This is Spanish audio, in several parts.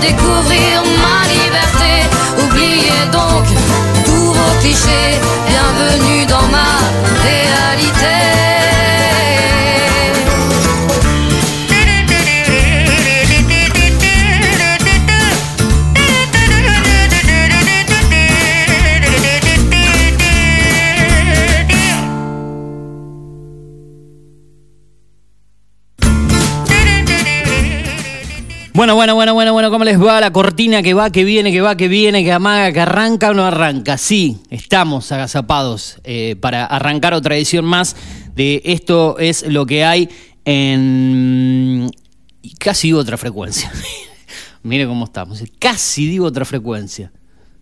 découvrir ma liberté. Oubliez donc tous vos clichés. Bienvenue Bueno, bueno, bueno, bueno, bueno, ¿cómo les va? La cortina que va, que viene, que va, que viene, que amaga, que arranca o no arranca. Sí, estamos agazapados eh, para arrancar otra edición más de Esto es lo que hay en casi otra frecuencia. Mire cómo estamos, casi digo otra frecuencia.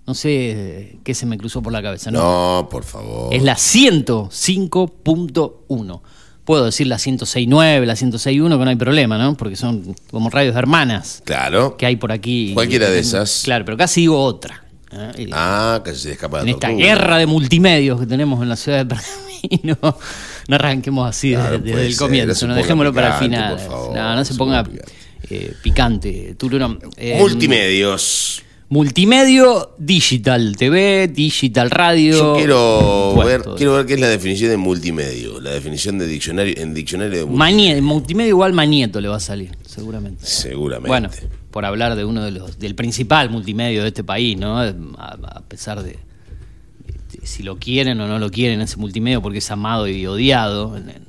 No sé eh, qué se me cruzó por la cabeza, ¿no? No, por favor. Es la 105.1. Puedo decir la 106.9, la 106.1, que no hay problema, ¿no? Porque son como radios hermanas Claro. que hay por aquí. Cualquiera de esas. Claro, pero casi digo otra. ¿eh? Ah, casi se escapa en la esta guerra de multimedios que tenemos en la ciudad de Pergamino, no arranquemos así desde, Claro, desde el comienzo, no dejémoslo para el picante, final. por favor, no, no se se ponga ponga eh, picante, Tururón. Eh, Multimedios. Multimedio, digital TV, digital radio. Yo quiero Bueno, ver, todo. quiero ver qué es la definición de multimedio. La definición de diccionario en diccionario de multimedia igual Manieto le va a salir, seguramente. Seguramente. Bueno, por hablar de uno de los del principal multimedio de este país, ¿no? A, a pesar de, de si lo quieren o no lo quieren ese multimedio, porque es amado y odiado en, en-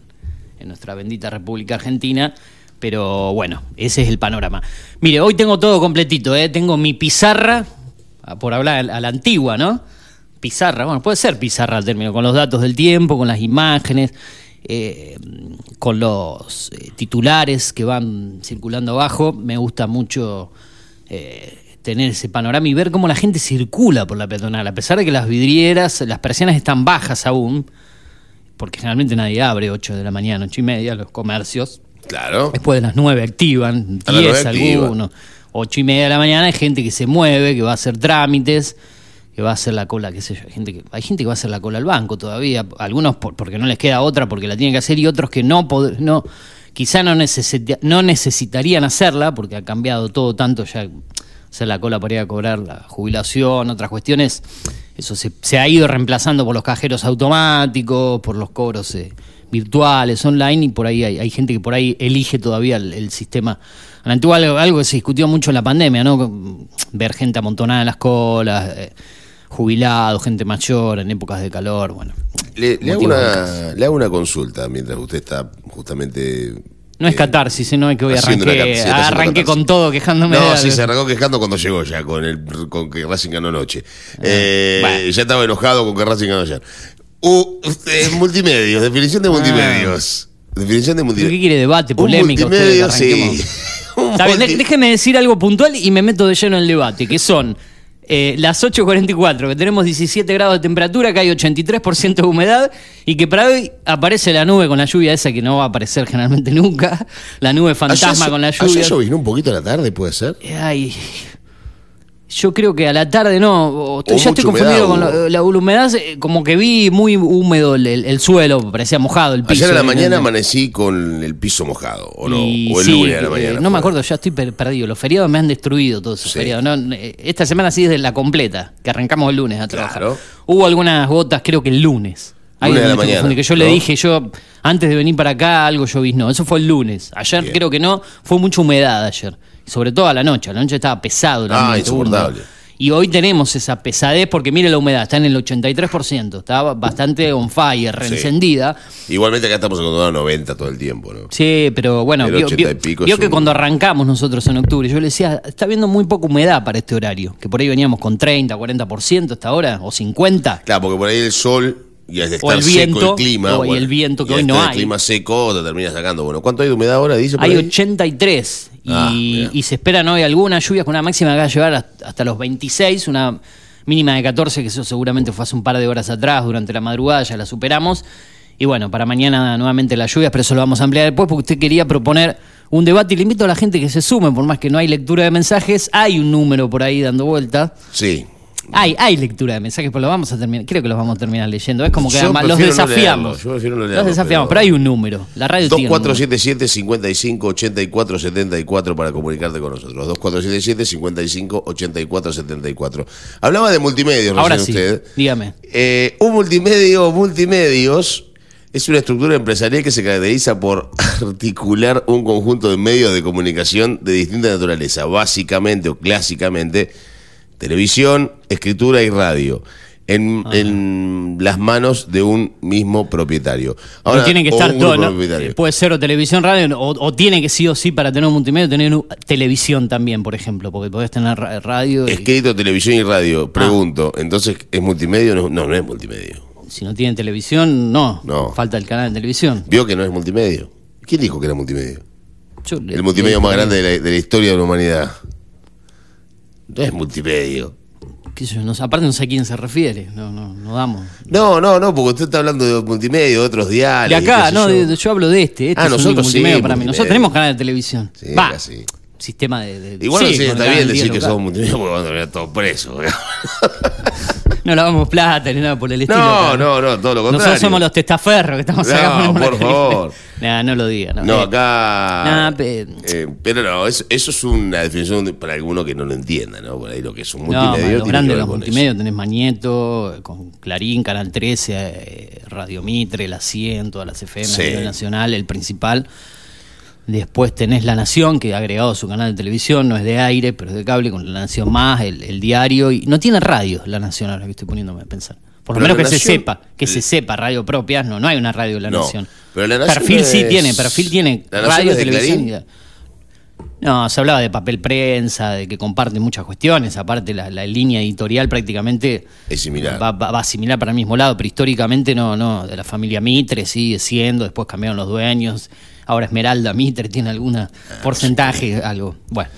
en nuestra bendita República Argentina. Pero bueno, ese es el panorama. Mire, hoy tengo todo completito, ¿eh? Tengo mi pizarra, a- por hablar a la antigua, ¿no? Pizarra, bueno, puede ser pizarra al término, con los datos del tiempo, con las imágenes, eh, con los eh, titulares que van circulando abajo. Me gusta mucho eh, tener ese panorama y ver cómo la gente circula por la peatonal, a pesar de que las vidrieras, las persianas están bajas aún, porque generalmente nadie abre 8 de la mañana, 8 y media, los comercios. Claro. Después de las 9 activan, A las 10 nueve activan. algunos. 8 y media de la mañana hay gente que se mueve, que va a hacer trámites, que va a hacer la cola, qué sé yo. Hay gente que, hay gente que va a hacer la cola al banco todavía. Algunos por- porque no les queda otra, porque la tienen que hacer, y otros que no, pod- no quizá no, necesita- no necesitarían hacerla, porque ha cambiado todo tanto ya. Hacer la cola para ir a cobrar la jubilación, otras cuestiones. Eso se, se ha ido reemplazando por los cajeros automáticos, por los cobros eh, virtuales, online, y por ahí hay, hay gente que por ahí elige todavía el, el sistema. A la antigua algo, algo que se discutió mucho en la pandemia, ¿no? Ver gente amontonada en las colas, eh, jubilados, gente mayor en épocas de calor, bueno. Le, le hago una, le hago una consulta mientras usted está justamente. No es eh, catarsis, ¿eh? no es que haciendo una arranqué, arranqué con todo quejándome No, de sí, se arrancó quejando cuando llegó ya con el con que Racing ganó anoche. Eh, Ah, bueno. Ya estaba enojado con que Racing ganó ayer. Uh, eh, multimedios, definición de multimedios. Definición de ¿Qué multimedios. quiere debate, Un polémica? ustedes, multimedio, sí. arranquemos? Un Está bien, multi- de- déjeme decir algo puntual y me meto de lleno en el debate, que son eh, las 8.44, que tenemos 17 grados de temperatura, que hay 83% de humedad y que para hoy aparece la nube con la lluvia esa que no va a aparecer generalmente nunca, la nube fantasma Ayer- con la Ayer lluvia. llovinó un poquito a la tarde, puede ser. Ay, yo creo que a la tarde no, estoy- ya estoy confundido humedad con la, la humedad, eh, como que vi muy húmedo el, el- el suelo, parecía mojado el piso. Ayer a la eh, mañana amanecí con el piso mojado, ¿o no? y o el sí, lunes a la eh, mañana. no me acuerdo, ya estoy per- perdido. Los feriados me han destruido todos esos Sí. feriados. No, esta semana sí es de la completa, que arrancamos el lunes a trabajar. Claro. Hubo algunas gotas, creo que el lunes. Ahí Lunes de la mañana, confundido, que yo le dije, yo antes de venir para acá algo lloviznó. Eso fue el lunes. Ayer Bien. creo que no, fue mucha humedad ayer. Sobre todo a la noche. A la noche estaba pesado. Ah, insoportable. Y hoy tenemos esa pesadez porque mire la humedad, está en el 83%, está bastante on fire, reencendida. Igualmente acá estamos a 90 todo el tiempo, ¿no? Sí, pero bueno, vio, 80 y vio- pico vio que un- cuando arrancamos nosotros en octubre, yo le decía, está viendo muy poca humedad para este horario, que por ahí veníamos con 30, 40% hasta ahora, o 50. Claro, porque por ahí el sol y al estar el seco viento, el clima. o y el viento que y hoy no hay. El clima seco te termina sacando. Bueno, ¿cuánto hay de humedad ahora? Dice Hay ahí? 83 y, Ah, y se esperan hoy algunas lluvias con una máxima que va a llevar hasta hasta los 26, una mínima de 14, que eso seguramente fue hace un par de horas atrás, durante la madrugada, ya la superamos. Y bueno, para mañana nuevamente las lluvias, pero eso lo vamos a ampliar después porque usted quería proponer un debate y le invito a la gente que se sume, por más que no hay lectura de mensajes, hay un número por ahí dando vuelta. Sí. Hay, hay lectura de mensajes, pero lo vamos a terminar, creo que los vamos a terminar leyendo. Es como que además los no desafiamos. yo prefiero no los leerlos, desafiamos, pero- pero... hay un número. La radio tiene un número. 2477 55 84 74 para comunicarte con nosotros. 2477 55 84 74. Hablaba de multimedios, Ahora sí, usted. dígame. Eh, un multimedio, multimedios, es una estructura empresarial que se caracteriza por articular un conjunto de medios de comunicación de distinta naturaleza, básicamente o clásicamente televisión, escritura y radio. En, en las manos de un mismo propietario. no tiene que estar un todo, grupo ¿no? propietario. Puede ser o televisión, radio, o, o tiene que sí o sí para tener un multimedia, tener un- televisión también, por ejemplo, porque podés tener ra- radio. y- Escrito, televisión y Ah. radio. Pregunto, entonces, ¿es multimedio? No, no, no es multimedio. si no tienen televisión, no. No. Falta el canal de televisión. ¿Vio que no es multimedio? ¿Quién dijo que era multimedio? Yo El multimedio le- más grande de la, de la historia de la humanidad. No es multimedio. qué sé yo, no aparte no sé a quién se refiere. No, no, no damos. No, no, no, porque usted está hablando de multimedio, de otros diarios. De acá, no, yo. hablo de este. Este Ah, es un nosotros multimedio sí, para mí. multimedia. Nosotros tenemos canal de televisión. Sí, Va, sistema de. de- Igual no sí, sé está bien decir 10 que somos multimedia porque vamos a terminar todos presos. No lavamos plata ni nada por el estilo. No, acá. no, no, todo lo contrario. Nosotros somos los testaferros que estamos No, acá. la por favor. Nah, no lo diga. No, No, Eh, acá. Nah, pe- eh, pero no, eso, eso es una definición de- para alguno que no lo entienda, ¿no? Por ahí lo que es un No, multimedio. tiene los grandes, los multimedios, tenés Mañeto, eh, con Clarín, Canal 13, eh, Radio Mitre, La 100, todas las FM Sí. a nivel nacional, el principal. Después tenés La Nación, que ha agregado su canal de televisión, no es de aire, pero es de cable, con La Nación Más, el, el diario. y No tiene radio La Nación, ahora que estoy poniéndome a pensar. Por lo Pero menos que se sepa, que se sepa, radio propias, no, no hay una radio de La No, Nación. pero La Nación perfil sí tiene, perfil tiene ¿La Nación radio, de televisión. Y- no, se hablaba de papel prensa, de que comparten muchas cuestiones. Aparte, la, la línea editorial prácticamente Es similar. Va, va- va similar para el mismo lado, pero históricamente no, no. De la familia Mitre sigue siendo, después cambiaron los dueños. Ahora Esmeralda Mitre tiene alguna porcentaje, algo. Bueno,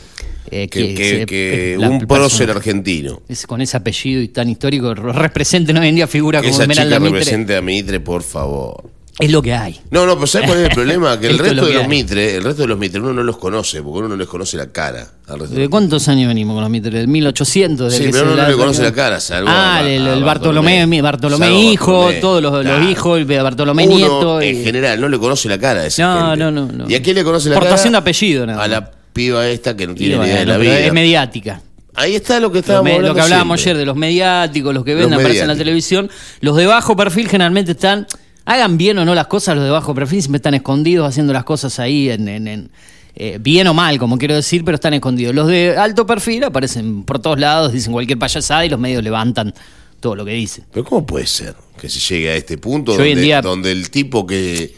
eh, Que, que- se- que la un prócer argentino. es- con ese apellido y tan histórico re- representen hoy en día figura Que como esa Esmeralda chica Mitre. represente a Mitre, por favor. Es lo que hay. No, no, pues ¿sabes cuál es el problema? Que el Esto es resto lo de que los hay. Mitre, el resto de los Mitre uno no los conoce, porque uno no les conoce la cara. Al resto de ¿De los cuántos años venimos con los Mitre? ¿Del 1800? Sí, del que pero se uno no le conoce la cara, salvo Ah, a- el, a el Bartolomé. Bartolomé, hijo, Bartolomé. todos los, hijos, el Bartolomé Uno, nieto. y- en general, no le conoce la cara a esa No, gente. no, no, no. ¿Y a quién le conoce la Portación cara? de apellido, nada A la piba esta que no tiene ni idea de bueno, la pero vida. es mediática. Ahí está lo que estábamos me- lo hablando que hablábamos siempre. ayer de los mediáticos, los que Los ven, aparecen en la televisión. Los de bajo perfil generalmente están, hagan bien o no las cosas, los de bajo perfil siempre están escondidos haciendo las cosas ahí en, en- en, eh, bien o mal, como quiero decir, pero están escondidos. Los de alto perfil aparecen por todos lados, dicen cualquier payasada y los medios levantan todo lo que dicen. Pero ¿cómo puede ser que se llegue a este punto donde, día- donde el tipo que,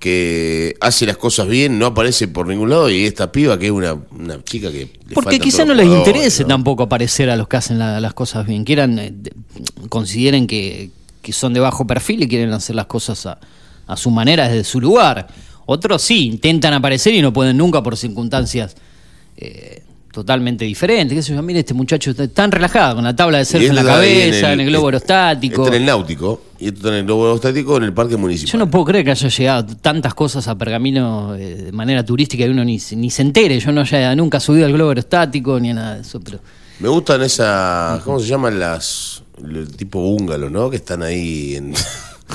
que hace las cosas bien no aparece por ningún lado y esta piba que es una, una chica que... le Porque quizá no les interese ¿no? tampoco aparecer a los que hacen la- las cosas bien. Quieran, eh, de- consideren que, que son de bajo perfil y quieren hacer las cosas a, a su manera desde su lugar. Otros sí, intentan aparecer y no pueden nunca por circunstancias eh, totalmente diferentes. ¿Qué sé yo? Mire, este muchacho está tan relajado, con la tabla de surf en la cabeza, en el, globo aerostático. Está en el náutico y esto está en el globo aerostático en el parque municipal. Yo no puedo creer que haya llegado tantas cosas a Pergamino eh, de manera turística y uno ni, se- ni se entere. Yo no haya nunca subido al globo aerostático ni a nada de eso, pero... Me gustan esas, ¿cómo se llaman las, el tipo búngalo, ¿no? Que están ahí en,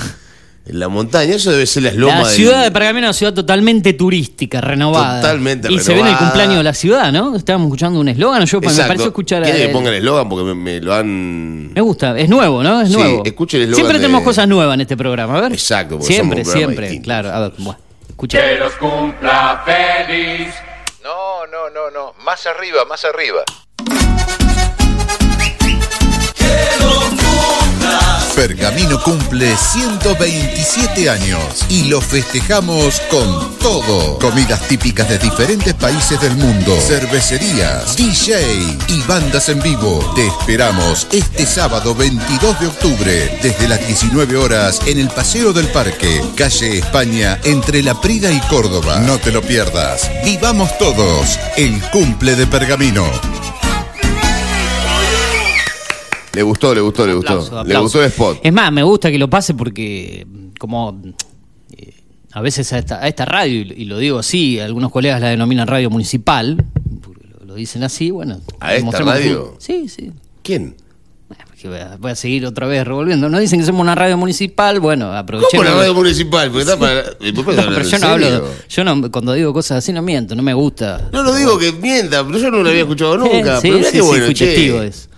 en la montaña. Eso debe ser las lomas La del- ciudad de Pergamino es una ciudad totalmente turística, renovada. Totalmente Y se ve en el renovada. cumpleaños de la ciudad, ¿no? Estábamos escuchando un eslogan, yo me Exacto. pareció escuchar... ¿Quiere eh, que ponga el eslogan? Porque me, me lo han... Me gusta, es nuevo, ¿no? Es Sí, nuevo. escuche el eslogan Siempre de- tenemos cosas nuevas en este programa, a ver. Exacto, porque Siempre, somos un siempre, distinto. claro. A ver, bueno, escucha. Que los cumpla feliz. No, no, no, no. Más arriba, más arriba. Pergamino cumple 127 años y lo festejamos con todo. Comidas típicas de diferentes países del mundo, cervecerías, DJ y bandas en vivo. Te esperamos este sábado 22 de octubre desde las 19 horas en el Paseo del Parque, calle España, entre La Prida y Córdoba. No te lo pierdas. Vivamos todos el cumple de Pergamino. Le gustó, le gustó, le gustó. Aplauso, Le gustó el spot. Es más, me gusta que lo pase porque, como eh, a veces a esta, a esta radio, y, y lo digo así, algunos colegas la denominan radio municipal, lo, lo dicen así, bueno. ¿A esta radio? que- Sí, sí. ¿Quién? voy a, seguir otra vez revolviendo. No dicen que somos una radio municipal, bueno, ¿Cómo aprovechemos. la radio municipal? Porque está para... ¿Vos No, pero yo no hablo, yo no, cuando digo cosas así no miento, no me gusta. No lo digo que mienta, pero yo no lo había escuchado nunca. Eh, pero sí, sí, bueno, fui che. testigo de eso.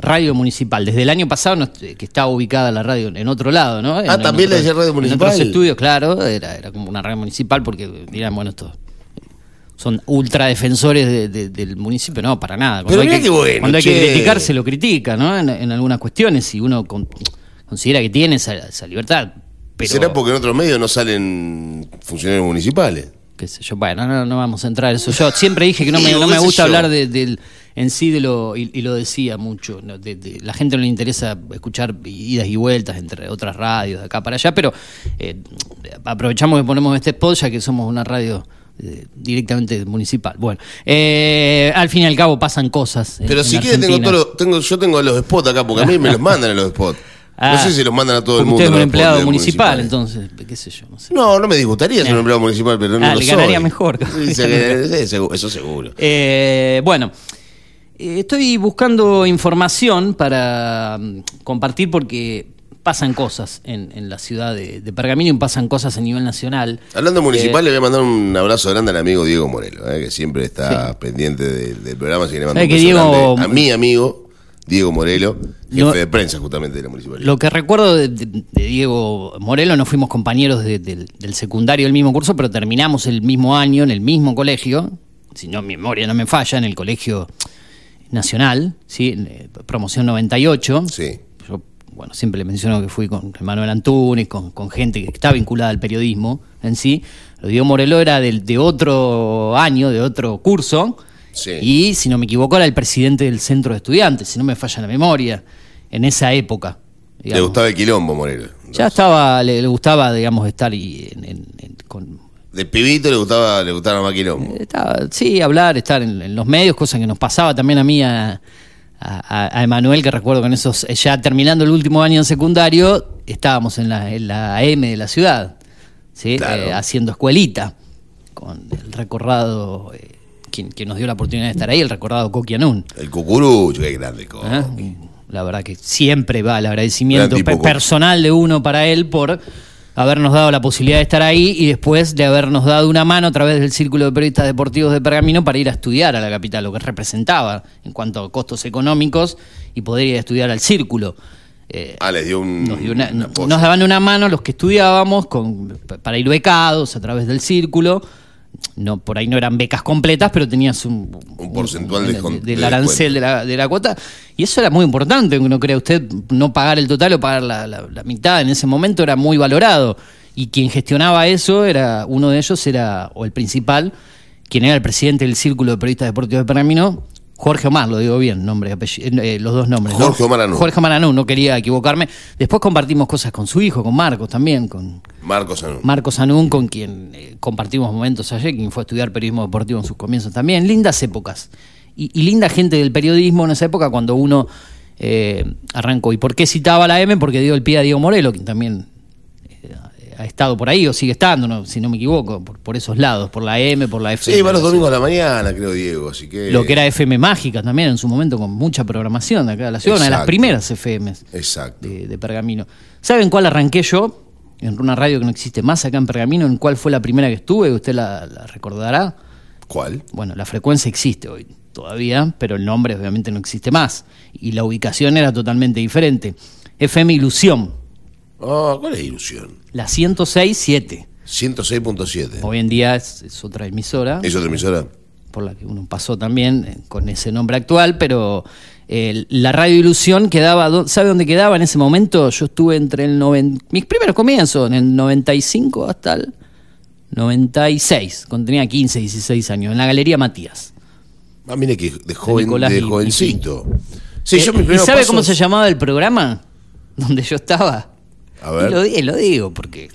Radio Municipal. Desde el año pasado, est- que estaba ubicada la radio en otro lado, ¿no? En- Ah, en ¿también le decía radio En municipal? otros estudios, claro, era, era como una radio municipal porque dirán, bueno, estos son ultra defensores de- de- del municipio. No, para nada. Pero hay que, bueno, cuando hay que criticar, se lo critica, ¿no? En, en algunas cuestiones, si uno con- considera que tiene esa, esa libertad. Pero, ¿Será porque en otros medios no salen funcionarios municipales? qué sé yo, bueno, no, no vamos a entrar en eso. Yo siempre dije que no me, no me gusta yo. hablar de, del- en sí de lo, y, y lo decía mucho, ¿no? de, de- la gente no le interesa escuchar idas y vueltas entre otras radios de acá para allá, pero eh, aprovechamos que ponemos este spot ya que somos una radio eh, directamente municipal. Bueno, eh, al fin y al cabo pasan cosas. en- Pero si quieres, tengo los- tengo, yo tengo los spots acá, porque a mí me los mandan a los spots. Ah, no sé si los mandan a todo el mundo. Usted es un empleado municipal, entonces, qué sé yo, no sé. No, no me disgustaría ser un empleado municipal, pero no Ah, lo le soy. ganaría mejor. Sí, eso seguro. Eh, bueno, estoy buscando información para mm, compartir porque pasan cosas en, en la ciudad de, de Pergamino y pasan cosas a nivel nacional. Hablando municipal, le voy a mandar un abrazo grande al amigo Diego Morelo, eh, que siempre está Sí. pendiente de- del programa. Así que le mando ¿Sabe un que Diego- a mi amigo Diego Morelo, jefe No- de prensa justamente de la municipalidad. Lo que recuerdo de, de- de Diego Morelo, no fuimos compañeros de- del, del secundario del mismo curso, pero terminamos el mismo año en el mismo colegio, si no mi memoria no me falla, en el colegio nacional, ¿sí? Promoción 98. Sí. Yo, bueno, siempre le menciono que fui con Manuel Antunes, con, con gente que está vinculada al periodismo en sí. Lo Diego Morelo era de otro año, de otro curso. Sí. Y, si no me equivoco, era el presidente del centro de estudiantes, si no me falla la memoria, en esa época. Le gustaba el quilombo, Morelo. Ya estaba, le, le gustaba, digamos, estar y en- en- en- con, De pibito le gustaba, le gustaba más quilombo. estaba, sí, hablar, estar en, en los medios, cosa que nos pasaba también a mí, a, a- a Emanuel, que recuerdo que en esos, ya terminando el último año en secundario, estábamos en la, en la M de la ciudad, ¿sí? Claro. Eh, haciendo escuelita, con el recordado, eh, quien, quien nos dio la oportunidad de estar ahí, el recordado Coqui Anún. El cucurucho, qué grande. Coqui. ¿eh? La verdad que siempre va el agradecimiento pe- personal de uno para él por habernos dado la posibilidad de estar ahí y después de habernos dado una mano a través del Círculo de Periodistas Deportivos de Pergamino para ir a estudiar a la capital, lo que representaba en cuanto a costos económicos y poder ir a estudiar al Círculo. Eh, Ah, les dio un, nos, dio una- nos daban una mano los que estudiábamos con, para ir becados a través del círculo. No, por ahí no eran becas completas, pero tenías un, Un porcentual de del de arancel de la, de la cuota. Y eso era muy importante, ¿no cree usted? No pagar el total o pagar la, la- la mitad en ese momento era muy valorado. Y quien gestionaba eso era, uno de ellos era, o el principal, quien era el presidente del Círculo de Periodistas Deportivos de Pergamino, Jorge Omar, lo digo bien, nombre apellido, eh, los dos nombres. ¿no? Jorge Omar Anú. Jorge Omar Anú, no quería equivocarme. Después compartimos cosas con su hijo, con Marcos también, con Marcos Anú. Marcos Anún, con quien eh, compartimos momentos ayer, quien fue a estudiar periodismo deportivo en sus comienzos también. Lindas épocas. Y, y linda gente del periodismo en esa época cuando uno eh, arrancó. ¿Y por qué citaba la M? Porque dio el pie a Diego Morelo, quien también eh, ha estado por ahí o sigue estando, no- si no me equivoco, por, por esos lados, por la M, por la FM. Sí, va los domingos a la mañana, creo, Diego, así que... Lo que era FM Mágica también en su momento con mucha programación de acá de la ciudad, una de las primeras FMs Exacto. de, de Pergamino. ¿Saben cuál arranqué yo? En una radio que no existe más acá en Pergamino, ¿en cuál fue la primera que estuve? Usted la, la recordará. ¿Cuál? Bueno, la frecuencia existe hoy todavía, pero el nombre obviamente no existe más. Y la ubicación era totalmente diferente. FM Ilusión, Ah, ¿cuál es ilusión? La 106.7. 106.7. Hoy en día es, es otra emisora. ¿Es otra emisora? por la que uno pasó también eh, con ese nombre actual, pero eh, la Radio Ilusión quedaba, ¿sabe dónde quedaba en ese momento? Yo estuve entre el 90, mis primeros comienzos, en el 95 hasta el 96, cuando tenía 15, 16 años, en la Galería Matías. Ah, mire que de joven, de y- jovencito. Sí, Eh, yo ¿Y primeros sabe pasos- cómo se llamaba el programa donde yo estaba? A ver. Y lo, di- lo digo porque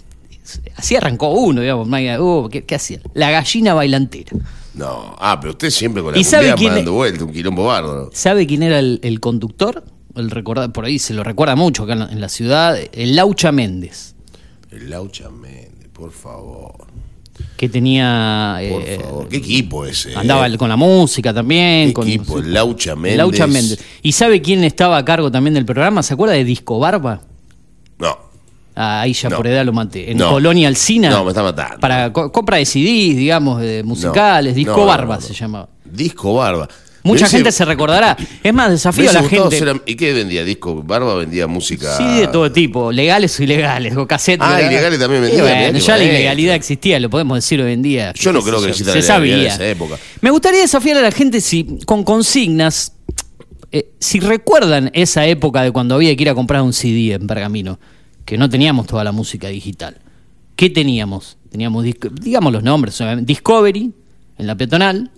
así arrancó uno, digamos, uh, ¿qué, qué hacía? La gallina bailantera. No, ah, pero usted siempre con la ¿Y sabe cumbia es? vuelta, un quilombo bárbaro. ¿Sabe quién era el, el conductor? El recorda, por ahí se lo recuerda mucho acá en la, en la ciudad, el Laucha Méndez. El Laucha Méndez, por favor. que tenía... Por eh, favor, qué equipo ese. eh? Andaba con la música también. Qué con, equipo, Laucha Méndez. Laucha Méndez. ¿Y sabe quién estaba a cargo también del programa? ¿Se acuerda de Disco Barba? No. Ah, ahí ya No. por edad lo maté. En No. Colonia Alcina. No, me está matando. Para co- compra de CDs, digamos, de musicales. No, Disco Barba se llamaba. Disco Barba. Mucha gente se recordará. Es más, desafío a la gente. ser ¿Y qué vendía? Disco Barba vendía música. Sí, de todo tipo, legales o ilegales, o cassettes. Ah, ilegales también bueno, qué ya la ilegalidad existía, lo podemos decir hoy en día. Yo no creo que se ilegalidad en sabía. esa época. Me gustaría desafiar a la gente si con consignas, eh, si recuerdan esa época de cuando había que ir a comprar un CD en Pergamino, que no teníamos toda la música digital. ¿Qué teníamos? Teníamos, digamos los nombres. Discovery, en la peatonal.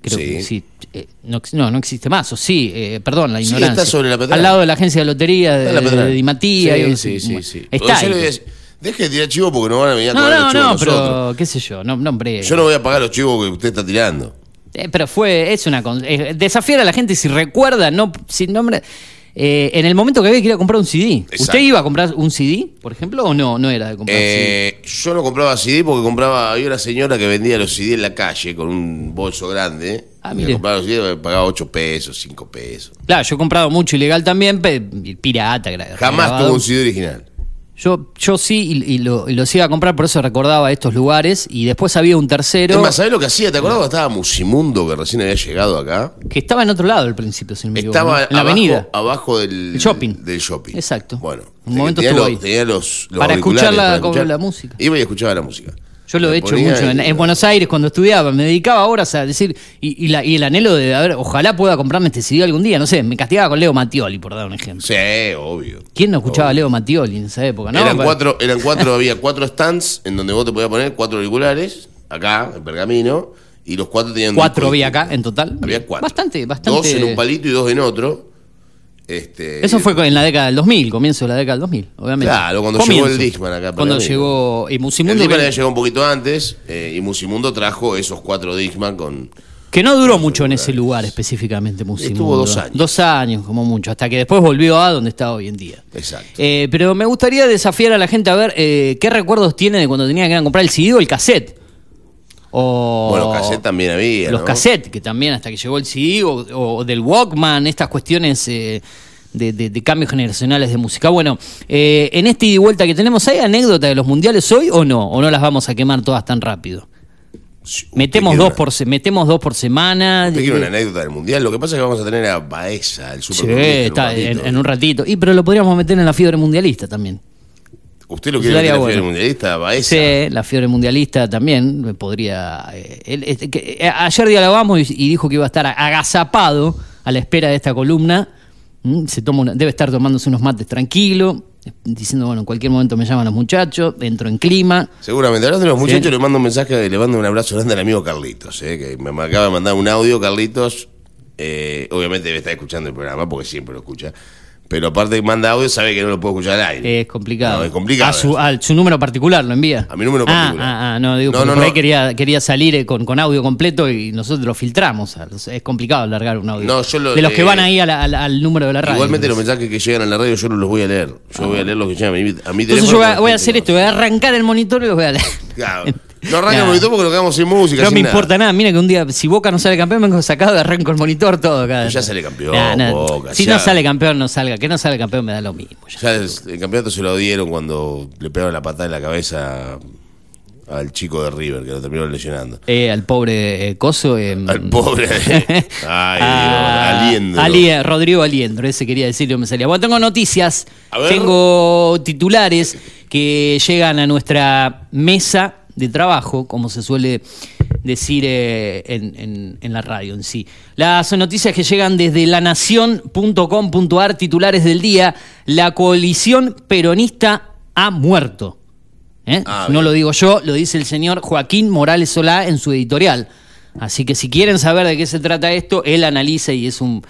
Creo Sí. que sí. eh, no, no, no existe más, o sí, eh, perdón, la Sí, ignorancia. está sobre la peatonal. Al lado de la agencia de lotería de, de. Di Matías. Sí, y- sí, sí, sí. Está ahí. Deje de tirar chivo porque no van a venir a No, tomar no, los chivos no, nosotros. pero qué sé yo, no, no hombre. Yo no voy a pagar los chivos que usted está tirando. Eh, pero fue, es una desafiar a la gente si recuerda, no sin nombre. Eh, en el momento que había que ir a comprar un CD. Exacto. ¿Usted iba a comprar un CD, por ejemplo, o no? No era de comprar CD. Eh, yo no compraba CD porque compraba. Había una señora que vendía los CD en la calle con un bolso grande. Ah, Y mire. compraba los CD pagaba 8 pesos, 5 pesos. Claro, yo he comprado mucho ilegal también, pirata. Jamás grabado. tuve un CD original. Yo, yo sí, y, y lo, y los iba a comprar, por eso recordaba estos lugares. Y después había un tercero Es más, ¿sabés lo que hacía? ¿Te cuando estaba Musimundo que recién había llegado acá? que estaba en otro lado al principio, si no me equivoco, Estaba ¿no? en la abajo, avenida. abajo del El shopping. Del shopping. Exacto. Bueno, Un momento tenía, los, tenía los, los Para escuchar la- para como la música. Iba y escuchaba la música. Yo lo he hecho mucho en, en Buenos Aires cuando estudiaba. Me dedicaba horas a decir, y, y la- y el anhelo de, a ver, ojalá pueda comprarme este CD algún día. No sé, me castigaba con Leo Mattioli, por dar un ejemplo. Sí, obvio. ¿Quién no escuchaba a. Leo Mattioli en esa época? ¿no? eran, cuatro, eran cuatro, había cuatro stands en donde vos te podías poner cuatro auriculares, acá, en pergamino, y los cuatro tenían Cuatro había acá en total. Había cuatro. Bastante, bastante. Dos en un palito y dos en otro. Este, Eso fue en la década del 2000, comienzo de la década del 2000, obviamente. Claro, cuando Comienzo. llegó el Discman acá. Cuando llegó. Y El Musimundo. Discman que, había llegado un poquito antes eh, y Musimundo trajo esos cuatro Discman con... que no duró mucho en ese lugar específicamente, Musimundo. Estuvo dos años. Dos años, como mucho, hasta que después volvió a donde está hoy en día. Exacto. Eh, pero me gustaría desafiar a la gente a ver eh, qué recuerdos tiene de cuando tenía que comprar el CD o el cassette. O Bueno, cassette también había, Los ¿no? cassettes, que también hasta que llegó el CD, o, o del Walkman, estas cuestiones eh, de, de- de cambios generacionales de música. Bueno, eh, en este ida y vuelta que tenemos, ¿hay anécdota de los mundiales hoy o no? ¿O no las vamos a quemar todas tan rápido? Sí, Metemos dos, una- por, se- metemos dos por semana. usted quiere una anécdota del Mundial. Lo que pasa es que vamos a tener a Baeza, el Sí, super está en, en un ratito. Y pero lo podríamos meter en la fiebre mundialista también. ¿Usted lo Eso quiere estaría meter a bueno. Fiebre Mundialista? Baeza. Sí, la fiebre mundialista también eh, podría. eh, él, este, que, eh, ayer dialogamos y, y dijo que iba a estar agazapado a la espera de esta columna. Mm, Se toma una- debe estar tomándose unos mates tranquilo, diciendo, bueno, en cualquier momento me llaman los muchachos, entro en clima. Seguramente. Hablando de los muchachos, Sí. le mando un mensaje, le mando un abrazo grande al amigo Carlitos, eh, que me me acaba de mandar un audio, Carlitos. eh, obviamente debe estar escuchando el programa, porque siempre lo escucha. Pero aparte que manda audio, sabe que no lo puedo escuchar al aire. Es complicado. No, es complicado. A su, a su número particular lo envía. A mi número Ah, particular. Ah, ah, no, digo, No, porque no, por ahí quería, quería salir eh, con, con audio completo y nosotros lo filtramos. Es complicado largar un audio. No, yo lo- de los que van ahí a la- al, al número de la radio. Igualmente los mensajes que llegan a la radio yo no los voy a leer. Yo voy a leer los que llegan a mi, a mi Entonces teléfono yo voy a, voy a hacer esto, voy a arrancar el monitor y los voy a leer. Claro. No arranca el Nah. monitor porque nos quedamos sin música. No sin me nada. importa nada, mira que un día, si Boca no sale campeón, vengo sacado y arranco el monitor todo. Cada Ya sale campeón, Nah, nah. Boca, si ya. no sale campeón, no salga. Que no sale campeón me da lo mismo. ya. Ya el, el campeonato se lo dieron cuando le pegaron la patada en la cabeza al chico de River, que lo terminaron lesionando. Eh, al pobre eh, Coso. eh, Al pobre. Ay, a- Dios, Aliendro. Ali- Rodrigo Aliendro, ese quería decir, no me salía. Bueno, tengo noticias, A ver. tengo titulares que llegan a nuestra mesa de trabajo, como se suele decir eh, en, en- en la radio en sí. Las noticias que llegan desde lanación.com.ar, titulares del día, la coalición peronista ha muerto. ¿Eh? Ah, no lo digo yo, lo dice el señor Joaquín Morales Solá en su editorial. Así que si quieren saber de qué se trata esto, él analiza y es un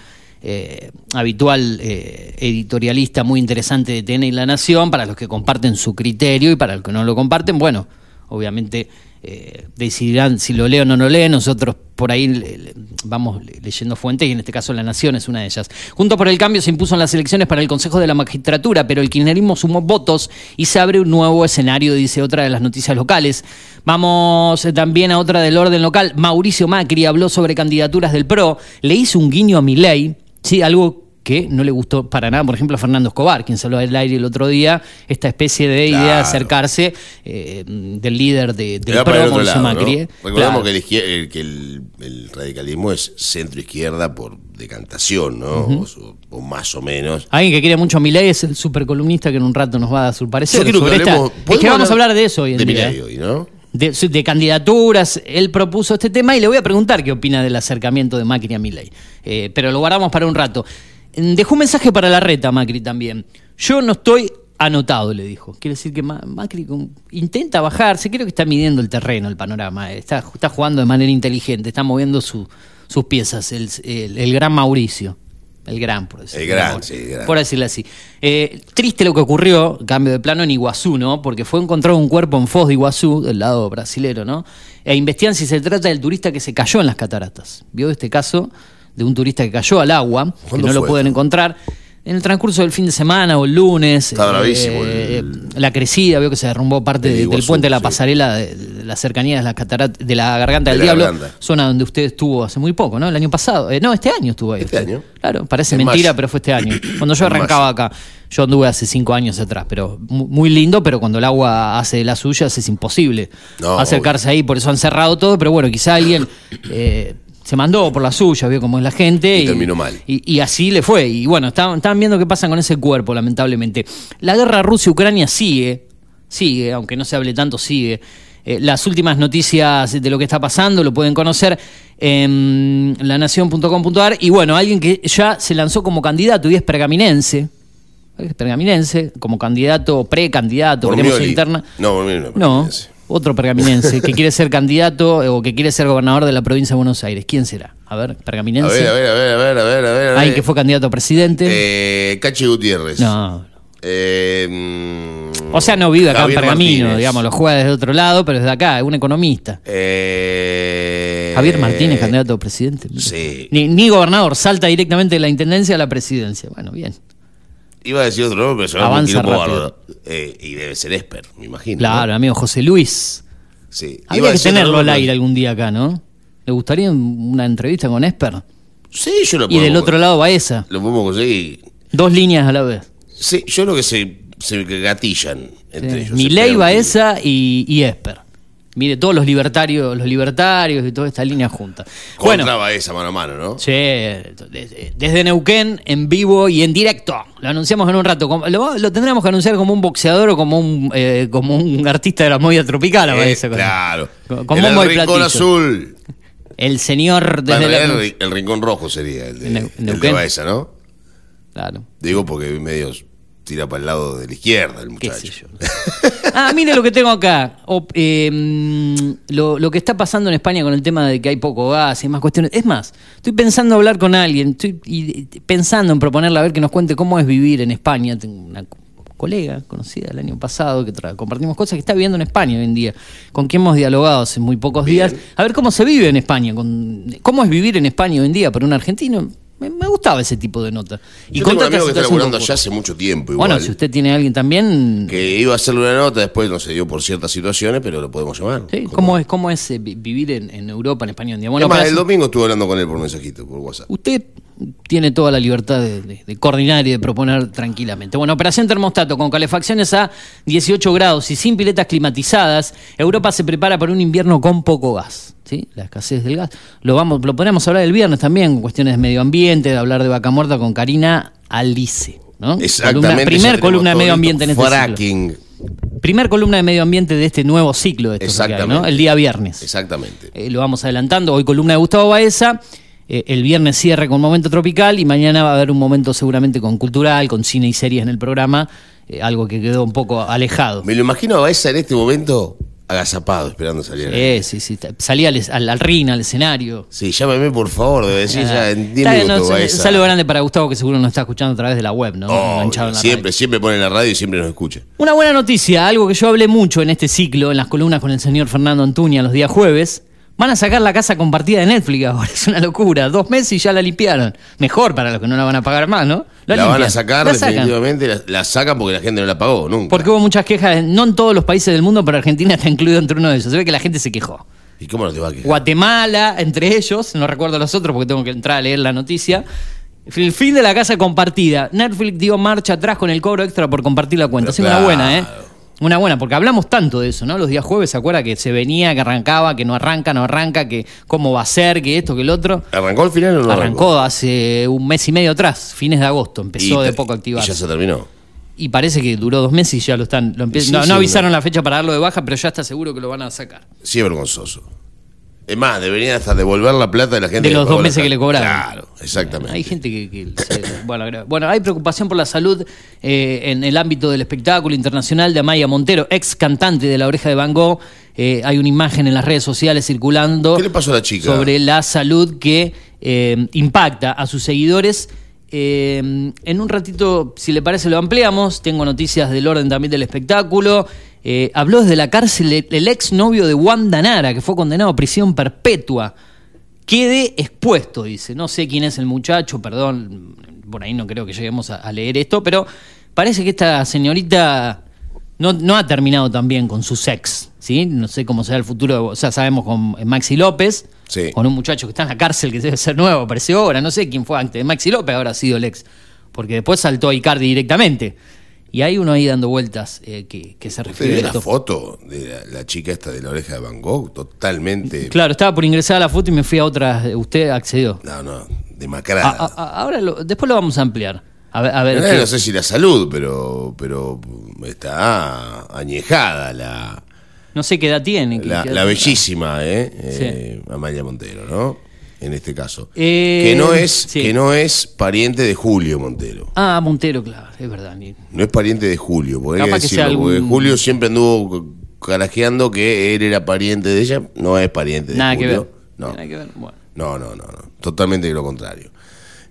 eh, habitual eh, editorialista muy interesante de TN y La Nación, para los que comparten su criterio y para los que no lo comparten, bueno, obviamente eh, decidirán si lo leen o no lo leen. Nosotros por ahí vamos le- leyendo fuentes y en este caso La Nación es una de ellas. Junto por el cambio se impuso en las elecciones para el Consejo de la Magistratura, pero el kirchnerismo sumó votos y se abre un nuevo escenario, dice otra de las noticias locales. Vamos eh, también a otra del orden local. Mauricio Macri habló sobre candidaturas del PRO, le hizo un guiño a Milei, sí, algo que no le gustó para nada, por ejemplo, a Fernando Escobar, quien salió al aire el otro día, esta especie de idea de acercarse eh, del líder de, del PRO, Mauricio Macri. ¿no? eh. Recordemos Claro. que, el, izquier- el- que el- el radicalismo es centro-izquierda por decantación, ¿no? o, más o menos. Alguien que quiere mucho a Milei es el supercolumnista que en un rato nos va a dar su parecer. Yo que sobre esta- es que ¿podemos vamos a hablar de eso hoy en de día. Milei eh. hoy, ¿no? de, de candidaturas, él propuso este tema y le voy a preguntar qué opina del acercamiento de Macri a Milei. Eh, pero lo guardamos para un rato. Dejó un mensaje para la reta Macri también. Yo no estoy anotado, le dijo. Quiere decir que Ma- Macri intenta bajarse, creo que está midiendo el terreno, el panorama, está, está jugando de manera inteligente, está moviendo su- sus piezas, el, el- el gran Mauricio. El gran, por decirlo El gran, ahora. sí, el gran. Por decirlo así. Eh, triste lo que ocurrió, cambio de plano en Iguazú, ¿no? Porque fue encontrado un cuerpo en Foz de Iguazú, del lado brasilero, ¿no? E investigan si se trata del turista que se cayó en las cataratas. ¿Vio este caso de un turista que cayó al agua, que ¿Cuándo no lo pueden encontrar? En el transcurso del fin de semana o el lunes. Está eh, bravísimo eh, el- la crecida, veo que se derrumbó parte El de- del puente de la sí. pasarela de, de la cercanía de la cataratas, de la garganta De del la diablo, garganta. zona donde usted estuvo hace muy poco, ¿no? El año pasado. Eh, no, este año estuvo ahí. Este usted. año. Claro, parece En mentira, mayo. pero fue este año. Cuando yo En arrancaba acá, yo anduve hace cinco años atrás, pero mu- muy lindo, pero cuando el agua hace de las suyas es imposible No, acercarse ahí, por eso han cerrado todo, pero bueno, quizá alguien eh, se mandó por la suya, vio cómo es la gente. Y terminó mal. Y, y así le fue. Y bueno, estaban, estaban viendo qué pasa con ese cuerpo, lamentablemente. La guerra Rusia-Ucrania sigue, sigue, aunque no se hable tanto, sigue. Eh, las últimas noticias de lo que está pasando lo pueden conocer en lanación.com.ar. Y bueno, alguien que ya se lanzó como candidato y es pergaminense. Es pergaminense, como candidato, precandidato, veremos interna. No, no. No. Otro pergaminense que quiere ser candidato eh, o que quiere ser gobernador de la provincia de Buenos Aires. ¿Quién será? A ver, pergaminense. a ver, a ver, a ver, a ver, a ver. a ver. Alguien que fue candidato a presidente. Eh, Cachi Gutiérrez. no. Eh, mm, O sea, no vive acá Javier en Pergamino, Martínez. digamos, lo juega desde otro lado, pero es de acá, es un economista. Eh, Javier Martínez, candidato a presidente. Sí. Ni, ni gobernador, salta directamente de la intendencia a la presidencia. Bueno, bien. Iba a decir otro nombre, pero se va Avanza un rápido. Eh, y debe ser Esper, me imagino. Claro, ¿no? amigo José Luis. Sí. Habría que tenerlo al aire algún día acá, ¿no? ¿Le gustaría una entrevista con Esper? Sí, yo lo Y del otro lado Baeza. Lo podemos conseguir. Dos líneas a la vez. Sí, yo creo que se, se gatillan entre ellos. se Milei, Baeza y, y Esper. Mire, todos los libertarios, los libertarios y toda esta línea junta. Bueno, Baeza mano a mano, ¿no? Sí, desde, desde Neuquén, en vivo y en directo. Lo anunciamos en un rato. Lo, lo tendremos que anunciar como un boxeador o como un, eh, como un artista de la movida tropical. a Eh, Baeza, con- claro. con- con el rincón azul. El señor desde la- el, ri- el rincón rojo sería el de, Neu- el de Neuquén. Baeza, ¿no? Claro, Digo porque medio tira para el lado de la izquierda el qué muchacho. sé yo. Ah, mire lo que tengo acá. O- eh, mm, lo, lo que está pasando en España con el tema de que hay poco gas y más cuestiones. Es más, estoy pensando hablar con alguien, estoy y- pensando en proponerle a ver que nos cuente cómo es vivir en España. Tengo una co- colega conocida el año pasado que compartimos cosas que está viviendo en España hoy en día, con quien hemos dialogado hace muy pocos Bien. días. A ver cómo se vive en España, con, cómo es vivir en España hoy en día para un argentino. Me, me gustaba ese tipo de nota. Y Yo tengo un amigo que está laburando allá hace mucho tiempo igual. Bueno, si usted tiene a alguien también, Que iba a hacerle una nota, después no se dio por ciertas situaciones, pero lo podemos llamar. Sí, ¿Cómo es, cómo es eh, vi- vivir en, en Europa, en España día? Bueno, el domingo estuve hablando con él por mensajito, por WhatsApp. usted tiene toda la libertad de, de- de coordinar y de proponer tranquilamente. Bueno, operación termostato con calefacciones a 18 grados y sin piletas climatizadas, Europa se prepara para un invierno con poco gas. ¿Sí? La escasez del gas. Lo vamos, lo podremos hablar el viernes también, con cuestiones de medio ambiente, de hablar de vaca muerta con Karina Alice. ¿no? Exactamente. Columna- primer columna de medio ambiente en este ciclo. Fracking. Primer columna de medio ambiente de este nuevo ciclo de que hay, ¿no? Exactamente. El día viernes. Exactamente. Eh, lo vamos adelantando. Hoy columna de Gustavo Baeza. Eh, el viernes cierre con Momento Tropical y mañana va a haber un momento seguramente con cultural, con cine y series en el programa, eh, algo que quedó un poco alejado. Me lo imagino a Baeza en este momento agazapado, esperando salir. Sí, sí, ta- salía al, al, al ring, al escenario. Sí, llámame por favor, debe decir ya en 10 Está bien, minutos. no, saludo grande para Gustavo que seguro nos está escuchando a través de la web, ¿no? Oh, la siempre, radio. siempre pone la radio y siempre nos escucha. Una buena noticia, algo que yo hablé mucho en este ciclo, en las columnas con el señor Fernando Antuña los días jueves, Van a sacar la casa compartida de Netflix ahora, es una locura. Dos meses y ya la limpiaron. Mejor para los que no la van a pagar más, ¿no? La, van a sacar, La definitivamente. La, la sacan porque la gente no la pagó, nunca. Porque hubo muchas quejas, no en todos los países del mundo, pero Argentina está incluido entre uno de ellos. Se ve que la gente se quejó. ¿Y cómo no te va a quejar? Guatemala, entre ellos, no recuerdo los otros porque tengo que entrar a leer la noticia. El fin de la casa compartida. Netflix dio marcha atrás con el cobro extra por compartir la cuenta. Pero Sí, una claro. buena, ¿eh? Una buena, porque hablamos tanto de eso, ¿no? Los días jueves, ¿se acuerda que se venía, que arrancaba, que no arranca, no arranca, que cómo va a ser, que esto, que el otro? ¿Arrancó al final o no Arrancó hace un mes y medio atrás, fines de agosto, empezó Y de poco a Y activarse. ya se terminó. Y parece que duró dos meses y ya lo están. Lo Sí, no, sí, no avisaron la fecha para darlo de baja, pero ya está seguro que lo van a sacar. Sí, es vergonzoso. Es más, deberían hasta devolver la plata de la gente De los dos meses que le cobraron. Claro, exactamente. Hay gente que. que se- bueno, hay preocupación por la salud eh, en el ámbito del espectáculo internacional de Amaya Montero, ex cantante de La Oreja de Van Gogh. Eh, hay una imagen en las redes sociales circulando. ¿Qué le pasó a la chica? Sobre la salud que eh, impacta a sus seguidores. En un ratito, si le parece, lo ampliamos. Tengo noticias del orden también del espectáculo. Eh, habló desde la cárcel el, el ex novio de Wanda Nara, que fue condenado a prisión perpetua. Quede expuesto, dice. No sé quién es el muchacho, perdón, por ahí no creo que lleguemos a, a leer esto, pero parece que esta señorita no, no ha terminado tan bien con su sex, ¿sí? No sé cómo será el futuro, o sea, sabemos con Maxi López, Sí. con un muchacho que está en la cárcel que debe ser nuevo, apareció ahora, no sé quién fue antes Maxi López, ahora ha sido el ex, porque después saltó a Icardi directamente. Y hay uno ahí dando vueltas eh, que, que se ¿Usted refiere a la foto de la, la chica esta de la oreja de Van Gogh? Totalmente. Claro, estaba por ingresar a la foto y me fui a otra, usted accedió. No, no, demacrada. a- a- ahora lo- después lo vamos a ampliar. A ver, a ver Eh, no sé si la salud, pero, pero está añejada la, no sé qué edad tiene. la, bellísima, ¿eh? Eh, Amalia Montero, ¿no? En este caso. Eh, que, no es, sí. que no es pariente de Julio Montero. Ah, Montero, claro, es verdad. No es pariente de Julio, porque que que decirlo, porque Julio siempre anduvo carajeando que él era pariente de ella, no es pariente de Nada que Julio. ver. No. Nada que ver. Bueno. no, no, no, no, totalmente lo contrario.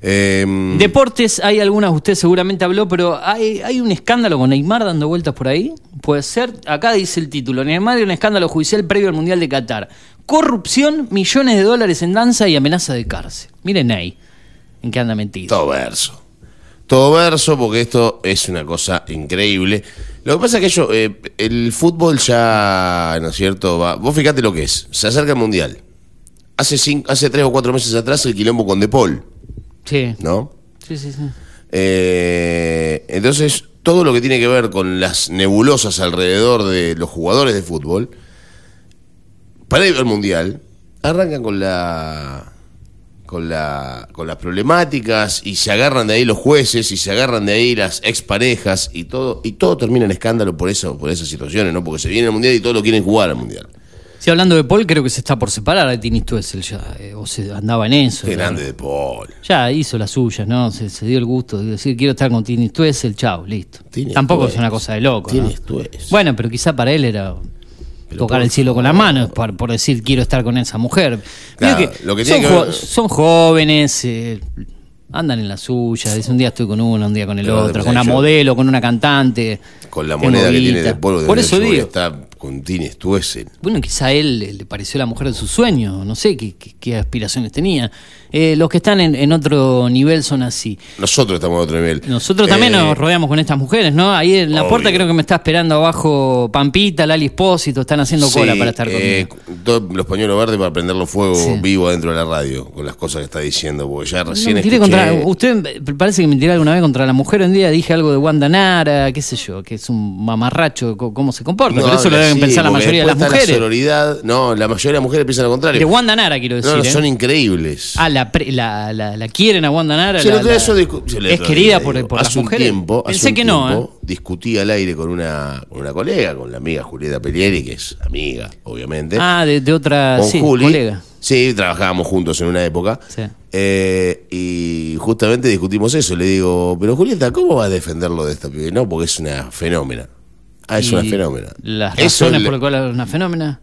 Eh, Deportes, hay algunas, usted seguramente habló, pero hay, hay un escándalo con Neymar dando vueltas por ahí. Puede ser, acá dice el título, Neymar y un escándalo judicial previo al Mundial de Qatar. Corrupción, millones de dólares en danza y amenaza de cárcel. Miren ahí, en qué anda metido. Todo verso. Todo verso, porque esto es una cosa increíble. Lo que pasa es que yo, eh, el fútbol ya, ¿no es cierto? Va, vos fíjate lo que es. Se acerca el mundial. Hace, cinco, hace tres o cuatro meses atrás el quilombo con De Paul, Sí, ¿no? sí, sí. sí. Eh, entonces, todo lo que tiene que ver con las nebulosas alrededor de los jugadores de fútbol, para ir al mundial, arrancan con la. Con, la, con las problemáticas y se agarran de ahí los jueces y se agarran de ahí las exparejas y todo y todo termina en escándalo por eso por esas situaciones no porque se viene el mundial y todos lo quieren jugar al mundial Sí, hablando de Paul, creo que se está por separar a Tini Stoessel ya, eh, o se andaba en eso. qué grande de Paul Ya hizo la suya, ¿no? Se, se dio el gusto de decir, quiero estar con Tini Stoessel, chao, listo. Tini Tampoco es una cosa de loco, ¿no? Tini Stoessel. Bueno, pero quizá para él era tocar por el cielo con la mano, por, por decir, quiero estar con esa mujer. Claro, Digo lo que son, jo- son jóvenes, eh, andan en la suya, dice un día estoy con uno, un día con el Pero, otro, o con una yo- modelo, con una cantante. con la moneda que tiene de polvo Por eso digo. está con Tini Stoessel Bueno, quizá a él le- pareció la mujer de sus sueños, no sé qué, qué- qué aspiraciones tenía. Eh, los que están en, en otro nivel son así. nosotros estamos a otro nivel Nosotros también Eh, nos rodeamos con estas mujeres, ¿no? Ahí en la Obvio. puerta creo que me está esperando abajo Pampita, Lali Espósito, están haciendo Sí, cola para estar eh, conmigo. todos los pañuelos verdes para prenderlo fuego Sí. vivo adentro de la radio con las cosas que está diciendo porque ya No, recién me tiré escuché- contra, usted parece que me tiré alguna vez contra la mujer. Un día dije algo de Wanda Nara, qué sé yo, que es un mamarracho, cómo se comporta. No, pero eso lo deben pensar la mayoría de las mujeres. La sororidad, no, la mayoría de las mujeres piensan lo contrario. De Wanda Nara, quiero decir. no, no, ¿eh? son increíbles. Ah, la, la, la, la quieren a Wanda Nara. Sí, es querida por, por hace las un mujeres. Tiempo, hace Pensé un que no, ¿eh? discutí al aire con una, con una colega, con la amiga Julieta Pelieri, que es amiga, obviamente. Ah, de, de otra con sí, Juli. colega. Sí, trabajábamos juntos en una época. Sí. Eh, y justamente discutimos eso. Le digo, pero Julieta, ¿cómo va a defenderlo de esta pibe? No, porque es una fenómena. Ah, es una fenómena. Las razones por las cuales es una fenómena.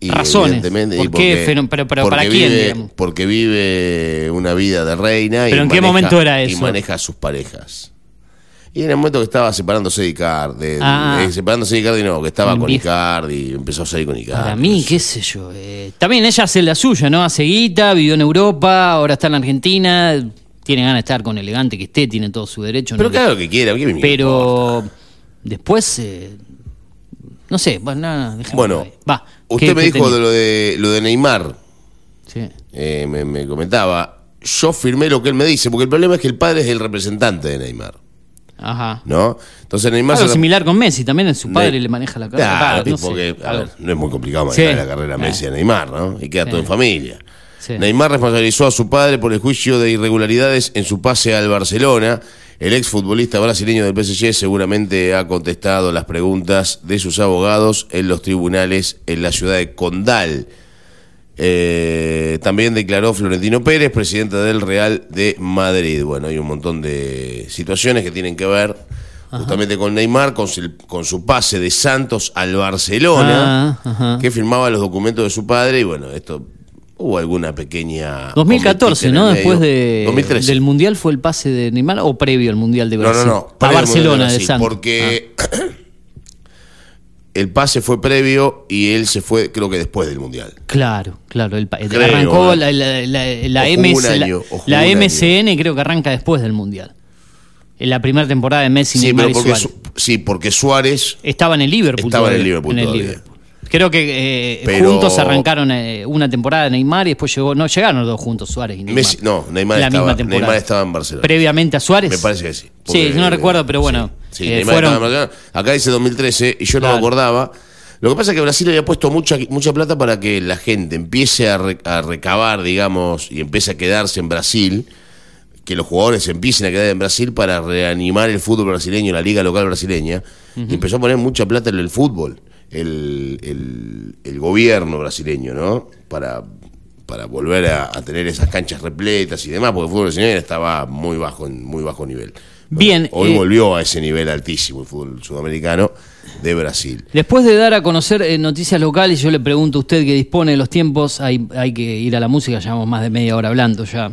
Y razones. ¿Por y qué porque- pero, para quién, vive- digamos? Porque vive una vida de reina. y ¿Pero en qué maneja- momento era Y eso? maneja a sus parejas. Y en el momento que estaba separándose de Icardi, Ah. de- separándose de Icardi no, que estaba con. Icardi, empezó a salir con Icardi. Para mí, qué sé yo. eh, también ella hace la suya, ¿no? Hace guita, vivió en Europa, ahora está en la Argentina. Tiene ganas de estar con elegante que esté, tiene todo su derecho. Pero no que quiera, ¿qué me importa? Pero después, eh, no sé, bueno, nada, dejémoslo Bueno, ahí. Va, usted ¿qué- me qué dijo tenía? de lo de lo de Neymar, Sí. eh, me, me comentaba, yo firmé lo que él me dice, porque el problema es que el padre es el representante de Neymar, Ajá. ¿no? Entonces Neymar Algo se- similar con Messi, también su padre Ne- le maneja la carrera. Claro, Va, no sé. a ver, no es muy complicado Sí. manejar la carrera a Messi a Neymar, ¿no? Y queda todo en familia. Sí. Neymar responsabilizó a su padre por el juicio de irregularidades en su pase al Barcelona. El exfutbolista brasileño del PSG seguramente ha contestado las preguntas de sus abogados en los tribunales en la ciudad de Condal. Eh, también declaró Florentino Pérez, presidente del Real de Madrid. Bueno, hay un montón de situaciones que tienen que ver justamente con Neymar, con su, con su pase de Santos al Barcelona, Ah, que firmaba los documentos de su padre. Y bueno, esto hubo alguna pequeña. 2014, cometita en ¿no? Después de, 2013. del Mundial fue el pase de Neymar o previo al Mundial de No, Brasil. no, no. A al Mundial Barcelona de Santos. Porque el pase fue previo y él se fue, creo que después del Mundial. Ah, claro, claro. El, Creo, arrancó ¿eh? la, la, la, la MS año, la. MCN creo que arranca después del Mundial. En la primera temporada de Messi, Sí, Neymar y Suárez. Su- sí, porque Suárez Estaba en el Liverpool. Estaba en el todavía, Liverpool. Creo que eh, Pero- juntos arrancaron eh, una temporada de Neymar y después llegó. No, llegaron los dos juntos, Suárez y Neymar. Messi- no, Neymar la estaba, misma temporada. Neymar estaba en Barcelona. Previamente a Suárez. Me parece que sí. Sí, Porque- yo no recuerdo, pero bueno. Sí, eh, Neymar fueron, estaba en Barcelona. Acá dice 2013 y yo no me acordaba. Lo que pasa es que Brasil había puesto mucha, mucha plata para que la gente empiece a, re- a recabar, digamos, y empiece a quedarse en Brasil, que los jugadores empiecen a quedar en Brasil para reanimar el fútbol brasileño, la liga local brasileña, y empezó a poner mucha plata en el fútbol, el, el- el gobierno brasileño, ¿no? Para, para volver a, a tener esas canchas repletas y demás, porque el fútbol brasileño estaba muy bajo, en muy bajo nivel. Bien, Hoy eh, volvió a ese nivel altísimo el fútbol sudamericano de Brasil. Después de dar a conocer eh, noticias locales, yo le pregunto a usted que dispone de los tiempos, hay, hay que ir a la música, llevamos más de media hora hablando ya.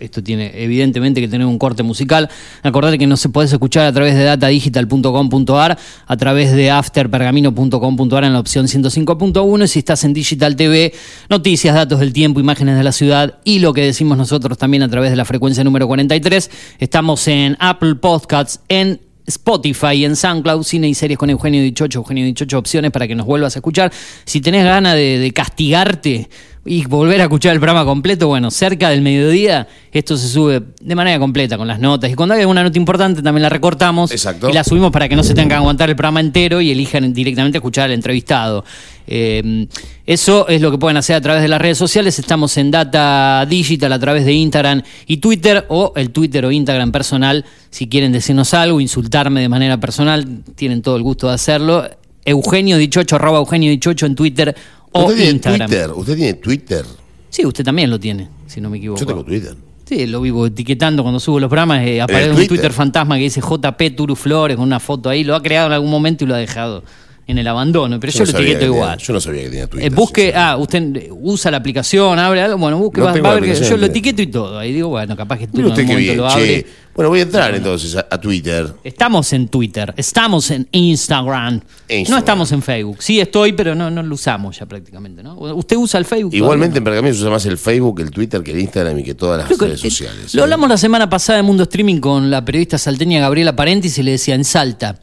Esto tiene evidentemente que tener un corte musical. Acordate que no se podés escuchar a través de datadigital.com.ar, a través de afterpergamino.com.ar en la opción 105.1 y si estás en Digital TV, noticias, datos del tiempo, imágenes de la ciudad y lo que decimos nosotros también a través de la frecuencia número 43. Estamos en Apple Podcasts, en Spotify en SoundCloud, cine y series con Eugenio Dichocho, Eugenio Dichocho, opciones para que nos vuelvas a escuchar. Si tenés ganas de castigarte y volver a escuchar el programa completo, bueno, cerca del mediodía, esto se sube de manera completa con las notas. Y cuando hay alguna nota importante también la recortamos Exacto. y la subimos para que no se tengan que aguantar el programa entero y elijan directamente escuchar al entrevistado. Eh, eso es lo que pueden hacer a través de las redes sociales. Estamos en Data Digital a través de Instagram y Twitter o el Twitter o Instagram personal. Si quieren decirnos algo, insultarme de manera personal, tienen todo el gusto de hacerlo. Eugenio Dichocho, arroba Eugenio Dichocho en Twitter o ¿Usted tiene. Twitter? ¿Usted tiene Twitter? Sí, usted también lo tiene, si no me equivoco. Yo tengo Twitter. Sí, lo vivo etiquetando cuando subo los programas. eh, aparece un Twitter? Twitter fantasma que dice JP Turu Flores con una foto ahí. Lo ha creado en algún momento y lo ha dejado en el abandono. Pero yo, no lo etiqueto tenía- igual. yo no sabía que tenía Eh, Twitter. busque, sinceramente. ah, usted eh, usa la aplicación, abre algo, bueno, busque, No va, a ver que yo lo etiqueto y todo. Ahí digo, bueno, capaz que tú en bien. lo abre. Che, bueno, voy a entrar entonces a, a Twitter. Estamos en Twitter, estamos en Instagram. No estamos en Facebook. Sí estoy, pero no, no lo usamos ya prácticamente, ¿no? ¿Usted usa el Facebook? Igualmente en? Pergamino se usa más el Facebook, el Twitter que el Instagram y que todas las Creo que- redes sociales. Lo ¿eh? hablamos la semana pasada en Mundo Streaming con la periodista salteña Gabriela Parentis y le decía en Salta.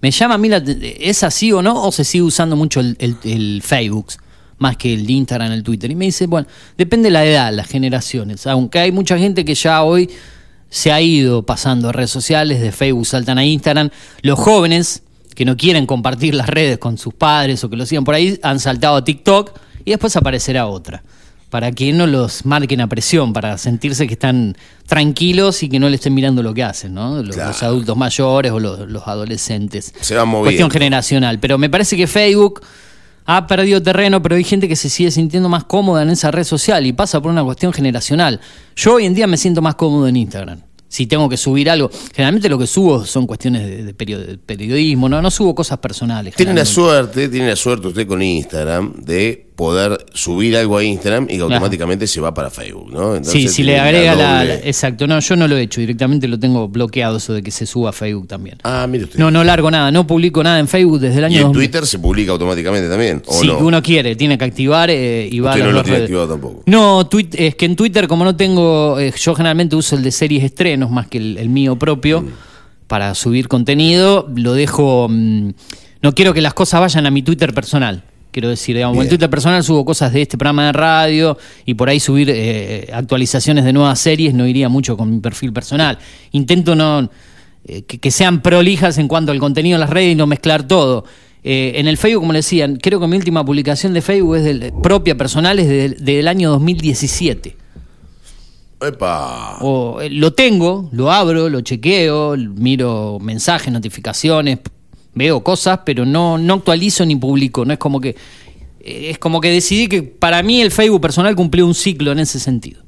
Me llama a mí, la- ¿es así o no? ¿O se sigue usando mucho el, el- el Facebook más que el Instagram, el Twitter? Y me dice, bueno, depende de la edad, las generaciones. Aunque hay mucha gente que ya hoy se ha ido pasando a redes sociales, de Facebook saltan a Instagram. Los jóvenes que no quieren compartir las redes con sus padres o que lo sigan por ahí, han saltado a TikTok y después aparecerá otra. Para que no los marquen a presión, para sentirse que están tranquilos y que no le estén mirando lo que hacen, ¿no? Los, Claro. los adultos mayores o los, los adolescentes. Se van moviendo. Cuestión generacional. Pero me parece que Facebook ha perdido terreno, pero hay gente que se sigue sintiendo más cómoda en esa red social y pasa por una cuestión generacional. Yo hoy en día me siento más cómodo en Instagram. Si tengo que subir algo, generalmente lo que subo son cuestiones de, de perio- de periodismo, no, no subo cosas personales. Tiene la suerte, tiene la suerte usted con Instagram de poder subir algo a Instagram y que automáticamente se va para Facebook, ¿no? Sí, si le agrega la, Exacto, no, yo no lo he hecho, directamente lo tengo bloqueado eso de que se suba a Facebook también. Ah, mire usted. No, no largo nada, no publico nada en Facebook desde el año y en 2000. Twitter se publica automáticamente también, ¿o Sí, no? uno quiere, tiene que activar eh, y va Usted a no lo tiene redes. activado tampoco. No, es que en Twitter como no tengo, eh, yo generalmente uso el de series estrenos más que el, el mío propio Mm. para subir contenido, lo dejo, mm, no quiero que las cosas vayan a mi Twitter personal. Quiero decir, digamos, en Bien. Twitter personal subo cosas de este programa de radio y por ahí subir eh, actualizaciones de nuevas series no iría mucho con mi perfil personal. Intento no eh, que, que sean prolijas en cuanto al contenido en las redes y no mezclar todo. Eh, en el Facebook, como le decían, creo que mi última publicación de Facebook es del- propia personal, es del, del año 2017. Epa. O, lo tengo, lo abro, lo chequeo, miro mensajes, notificaciones, veo cosas, pero no, no actualizo ni publico. No es como que. eh, Es como que decidí que para mí el Facebook personal cumplió un ciclo en ese sentido.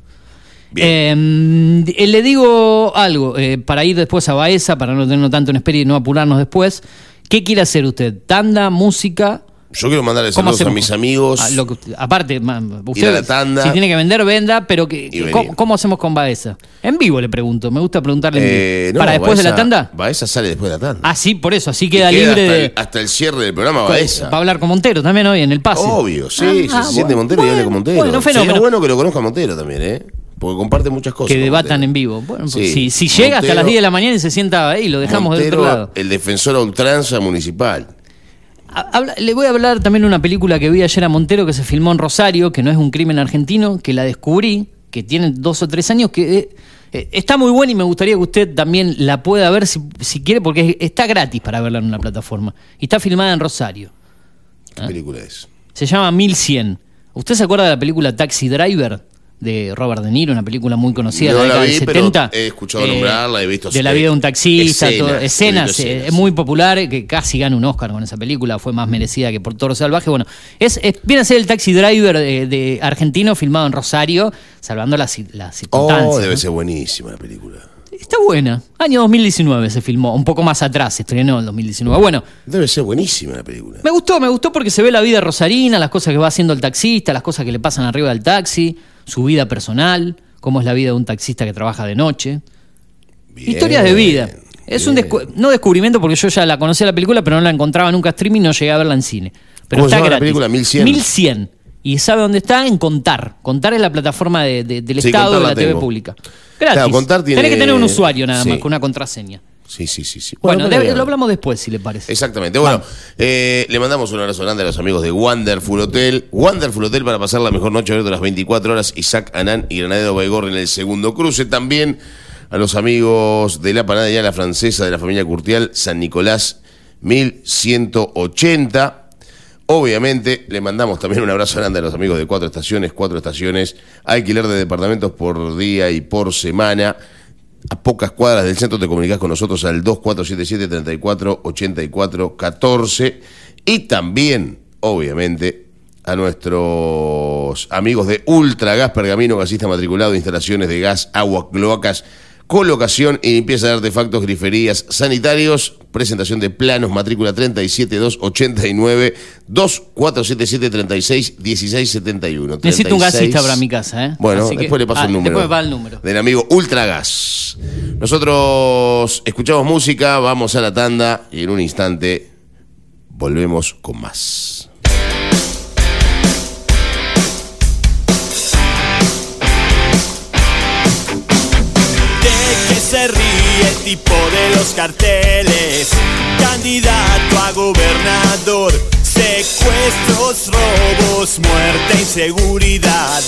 Eh, le digo algo, eh, para ir después a Baeza, para no tenernos tanto en espera y no apurarnos después. ¿Qué quiere hacer usted? ¿Tanda, música? Yo quiero mandarle ¿Cómo saludos a mis amigos. Ah, lo que usted- aparte, ma- usted, Ir a la tanda. si tiene que vender, venda, pero que. ¿cómo, cómo hacemos con Baeza? En vivo le pregunto, me gusta preguntarle en vivo. Eh, no, ¿Para después de la tanda? Baeza sale después de la tanda. Ah, sí, por eso, así queda, libre hasta, de... el, hasta el cierre del programa Baeza. Va a hablar con Montero también hoy en el pase. Obvio, sí, Ah, si ah, se siente bueno. Montero y hable con Montero. Bueno, fenómeno. Sería bueno que lo conozca Montero también, ¿eh? Porque comparte muchas cosas. que debatan Montero. en vivo. Bueno, pues, Sí. si, si llega hasta las 10 de la mañana y se sienta ahí, lo dejamos Montero, otro lado. el defensor a ultranza municipal. Habla- le voy a hablar también de una película que vi ayer a Montero que se filmó en Rosario, que no es un crimen argentino, que la descubrí, que tiene dos o tres años, que eh, eh, está muy buena y me gustaría que usted también la pueda ver si, si quiere, porque es- está gratis para verla en una plataforma. Y está filmada en Rosario. ¿Qué película es? Se llama 1100. ¿Usted se acuerda de la película Taxi Driver? De Robert De Niro, una película muy conocida No de la década del vi, pero 70. he escuchado nombrarla, he visto De la eh, vida de un taxista, escenas, todo- escenas, eh, muy popular, eh, que casi gana un Oscar con esa película, fue más merecida que por Toro Salvaje. Bueno, es, es- viene a ser el taxi driver de, de argentino filmado en Rosario, salvando las, las circunstancias. Oh, debe ¿no? ser buenísima la película. Está buena. Año 2019 se filmó, un poco más atrás, se estrenó en 2019. Bueno, Debe ser buenísima la película. me gustó, me gustó porque se ve la vida rosarina, las cosas que va haciendo el taxista, las cosas que le pasan arriba del taxi, su vida personal, cómo es la vida de un taxista que trabaja de noche. Bien, Historias de vida. Es un descu- no descubrimiento porque yo ya la conocía la película, pero no la encontraba nunca en streaming, no llegué a verla en cine. Pero ¿Cómo se está llama la película? 1100. 1100. Y sabe dónde está en Contar. Contar es la plataforma de- de- del Sí, Estado de la, la TV pública. Gratis. Claro, Contar tiene- Tenés que tener un usuario nada más, con una contraseña. Sí, sí, sí. sí. Bueno, de- lo hablamos después, si le parece. Exactamente. Bueno, eh, le mandamos un abrazo grande a los amigos de Wonderful Hotel. Wonderful Hotel para pasar la mejor noche a las 24 horas. Isaac Anán y Granadero Baigor en el segundo cruce. También a los amigos de la panadería La Francesa de la familia Curtial, San Nicolás 1180. Obviamente, le mandamos también un abrazo grande a los amigos de Cuatro Estaciones. Cuatro Estaciones, alquiler de departamentos por día y por semana. A pocas cuadras del centro te comunicas con nosotros al 2477-3484-14 y también, obviamente, a nuestros amigos de Ultra Gas Pergamino, gasista matriculado, instalaciones de gas, agua, cloacas, colocación y limpieza de artefactos, griferías, sanitarios, presentación de planos, matrícula 37289 2477 1671 Necesito un gasista para mi casa, ¿eh? Bueno, Así que- después le paso ah, el número. Después va el número. Del amigo Ultragas. Nosotros escuchamos música, vamos a la tanda y en un instante volvemos con más. Tipo de los carteles. Candidato a gobernador, secuestros, robos, muerte, inseguridad.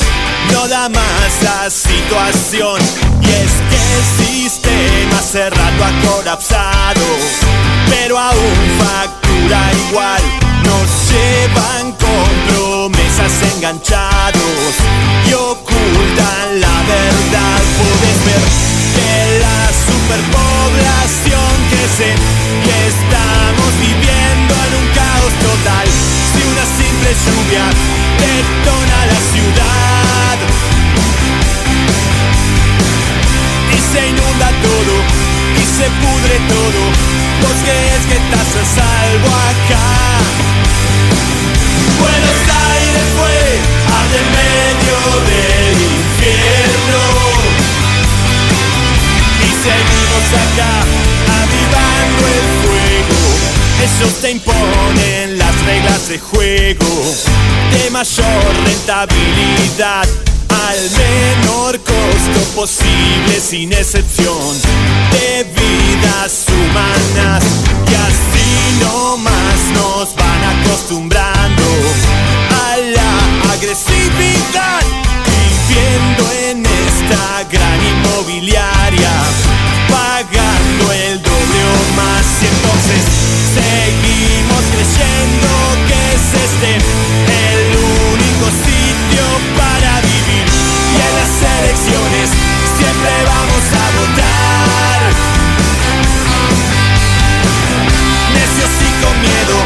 No da más la situación. Y es que el sistema hace rato ha colapsado, pero aún factura igual. Nos llevan con promesas enganchados y ocultan la verdad. Puedes ver que la superpoblación crece y estamos viviendo en un caos total. Si una simple lluvia detona la ciudad y se inunda todo y se pudre todo. ¿Vos crees que estás a salvo acá? Buenos Aires fue medio del infierno. Acá, avivando el fuego. Ellos te imponen las reglas de juego. De mayor rentabilidad al menor costo posible sin excepción de vidas humanas. Y así no más nos van acostumbrando a la agresividad viviendo en esta gran inmobiliaria que es este el único sitio para vivir. Y en las elecciones siempre vamos a votar. Necios y con miedo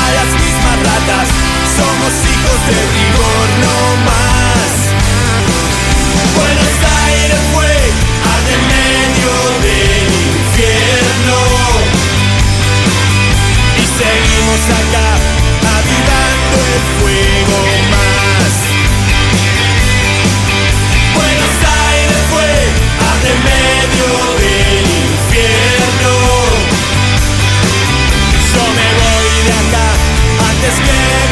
a las mismas ratas somos hijos de rigor seguimos acá avivando el fuego más. Buenos Aires fue al de medio del infierno. Yo me voy de acá antes que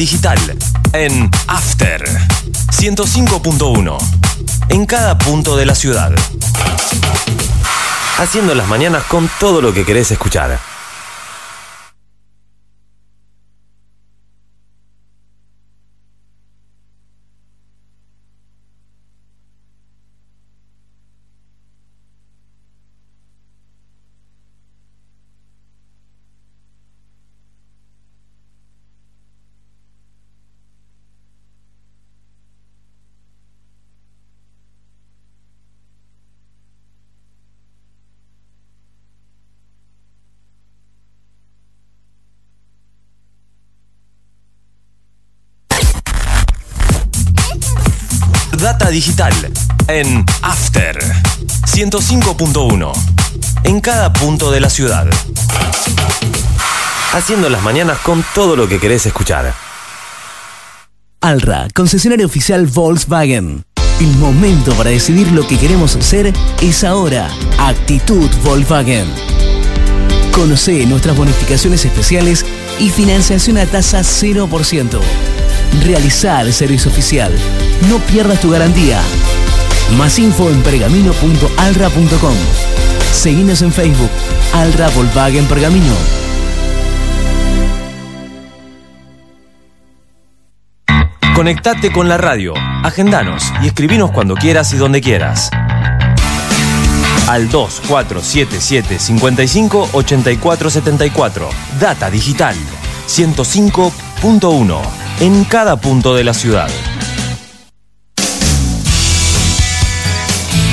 digital en After 105.1 en cada punto de la ciudad. Haciendo las mañanas con todo lo que querés escuchar. Digital en After 105.1 en cada punto de la ciudad. Haciendo las mañanas con todo lo que querés escuchar. Alra, concesionario oficial Volkswagen. El momento para decidir lo que queremos hacer es ahora. Actitud Volkswagen. Conoce nuestras bonificaciones especiales y financiación a tasa 0%. Realizar el servicio oficial. No pierdas tu garantía. Más info en pergamino.alra.com. Seguinos en Facebook, Alra Volkswagen Pergamino. Conectate con la radio, agendanos y escribinos cuando quieras y donde quieras. Al 2477 55 84 74. Data Digital 105.1 en cada punto de la ciudad.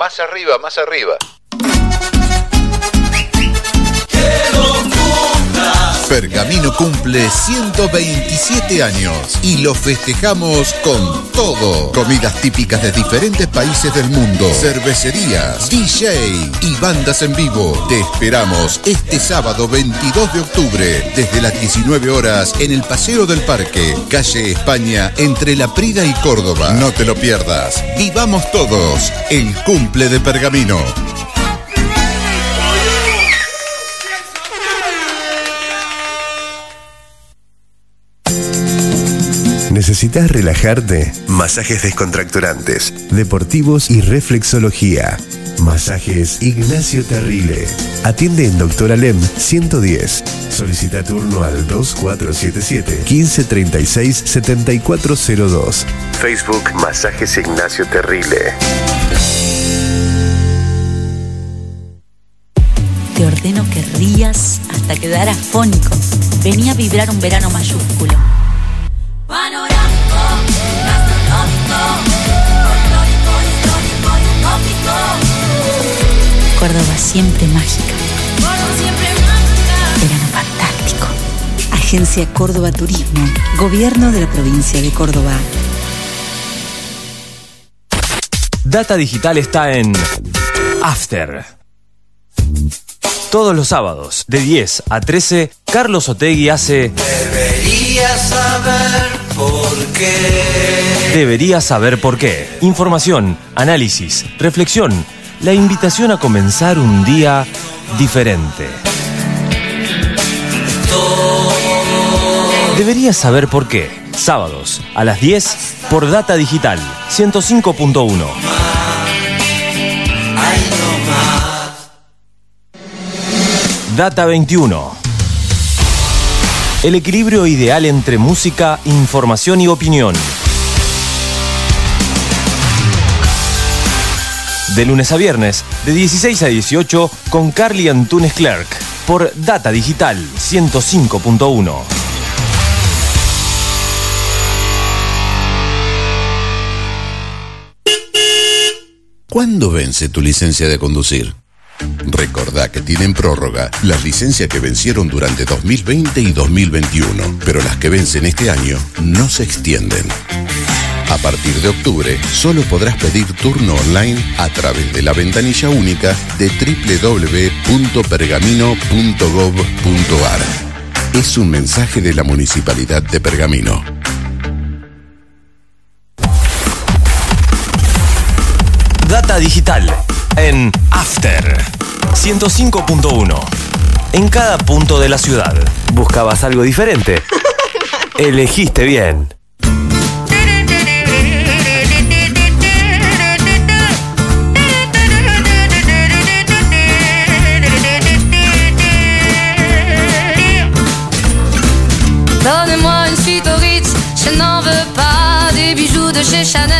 Más arriba, más arriba. Pergamino cumple 127 años y lo festejamos con todo. Comidas típicas de diferentes países del mundo, cervecerías, DJ y bandas en vivo. Te esperamos este sábado 22 de octubre desde las 19 horas en el Paseo del Parque, calle España, entre La Prida y Córdoba. No te lo pierdas. Vivamos todos el cumple de Pergamino. ¿Necesitas relajarte? Masajes descontracturantes, deportivos y reflexología. Masajes Ignacio Terrile. Atiende en Doctor Alem 110. Solicita turno al 2477 1536 7402. Facebook Masajes Ignacio Terrile. Te ordeno que rías hasta quedar afónico. Venía a vibrar un verano mayúsculo. Panorámico, gastronómico, folclórico, histórico y utópico. Córdoba siempre mágica. Córdoba siempre mágica. Verano fantástico. Agencia Córdoba Turismo. Gobierno de la provincia de Córdoba. Data Digital está en After. Todos los sábados, de 10 a 13, Carlos Otegui hace Deberías saber por qué. Deberías saber por qué. Información, análisis, reflexión. La invitación a comenzar un día diferente. Deberías saber por qué. Sábados a las 10 por Data Digital 105.1. Data 21. El equilibrio ideal entre música, información y opinión. De lunes a viernes, de 16 a 18, con Carly Antunes Clerk, por Data Digital 105.1. ¿Cuándo vence tu licencia de conducir? Recordá que tienen prórroga las licencias que vencieron durante 2020 y 2021, pero las que vencen este año no se extienden. A partir de octubre, solo podrás pedir turno online a través de la ventanilla única de www.pergamino.gov.ar. Es un mensaje de la Municipalidad de Pergamino. Data digital en After 105.1. En cada punto de la ciudad. ¿Buscabas algo diferente? Elegiste bien. Donnez-moi une suite au Ritz, je n'en veux pas des bijoux de chez Chanel,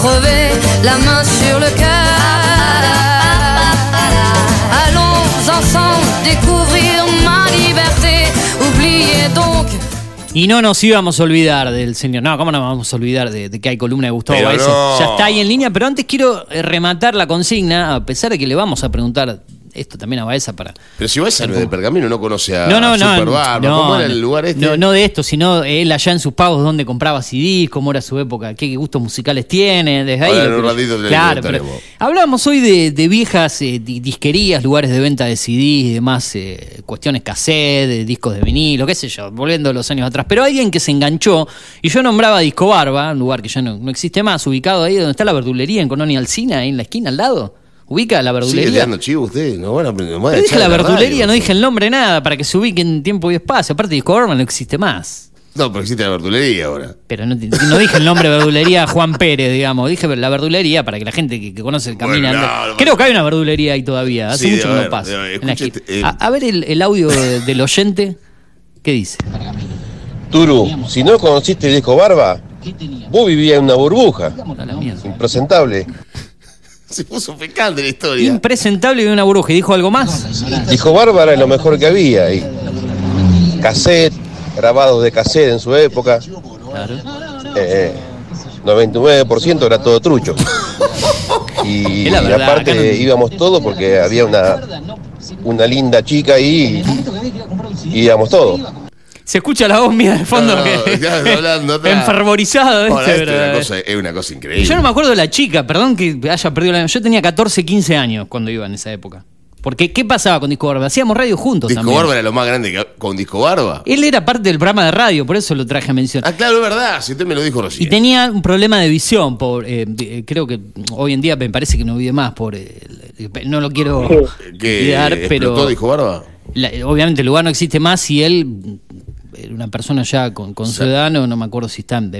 Crever la main sur le cœur. Allons ensemble découvrir ma liberté. Oubliez donc. Y no nos íbamos a olvidar del señor. No, ¿cómo no vamos a olvidar de, de que hay columna de Gustavo Baeza? no. Ya está ahí en línea, pero antes quiero rematar la consigna, a pesar de que le vamos a preguntar esto también a Baeza para. Pero si Baeza no es de Pergamino, no conoce a No, no, no. Super Barba. no, ¿Cómo era el lugar este? No, no de esto, sino él allá en sus pagos donde compraba CDs, cómo era su época, qué gustos musicales tiene, desde ahí. Ahora en un ratito claro, pero hablamos hoy de, de viejas eh, di- disquerías, lugares de venta de CDs y demás, eh, cuestiones cassette, de discos de vinilo, qué sé yo, volviendo los años atrás. Pero alguien que se enganchó, y yo nombraba Disco Barba, un lugar que ya no, no existe más, ubicado ahí donde está la verdulería en Colonia Alcina, ahí en la esquina al lado. ¿Ubica la Sigue verdulería? dando chivo usted, no van a aprender más. Pero dije la verdulería, no dije el nombre nada, para que se ubique en tiempo y espacio. Aparte, Disco Barba no existe más. No, pero existe la verdulería ahora. Pero no, no dije el nombre verdulería Juan Pérez, digamos. Dije la verdulería para que la gente que, que conoce el camino. Bueno, no, no, Creo que hay una verdulería ahí todavía. Hace Sí, mucho que no pasa. eh, a, a ver el, el audio de- del oyente. ¿Qué dice? Turu, si no conociste el disco Barba, vos vivías en una burbuja. Impresentable. Se puso picante la historia. Impresentable y una burbuja. ¿Y dijo algo más? Disco Barba era lo mejor que había. Y cassette, grabados de cassette en su época. Eh, 99% era todo trucho. Y, Es la verdad, aparte no- íbamos todos porque había una, una linda chica ahí y íbamos todos. Se escucha la voz mía de fondo. No, no, que- ya hablando enfervorizado. ¿viste? Ahora, es, una cosa, es una cosa increíble. Yo no me acuerdo de la chica, perdón que haya perdido la Yo tenía 14, 15 años cuando iba en esa época. Porque, ¿qué pasaba con Disco Barba? Hacíamos radio juntos Disco también. Barba era lo más grande que con Disco Barba. Él era parte del programa de radio, por eso lo traje a mención. Ah, claro, es verdad, si usted me lo dijo Y recién. tenía un problema de visión, por, eh, eh, creo que hoy en día me parece que no vive más, por eh, no lo quiero ¿Qué, cuidar, explotó pero Disco Barba? la- obviamente el lugar no existe más y él una persona ya con, con su edad, no, no me acuerdo si está en,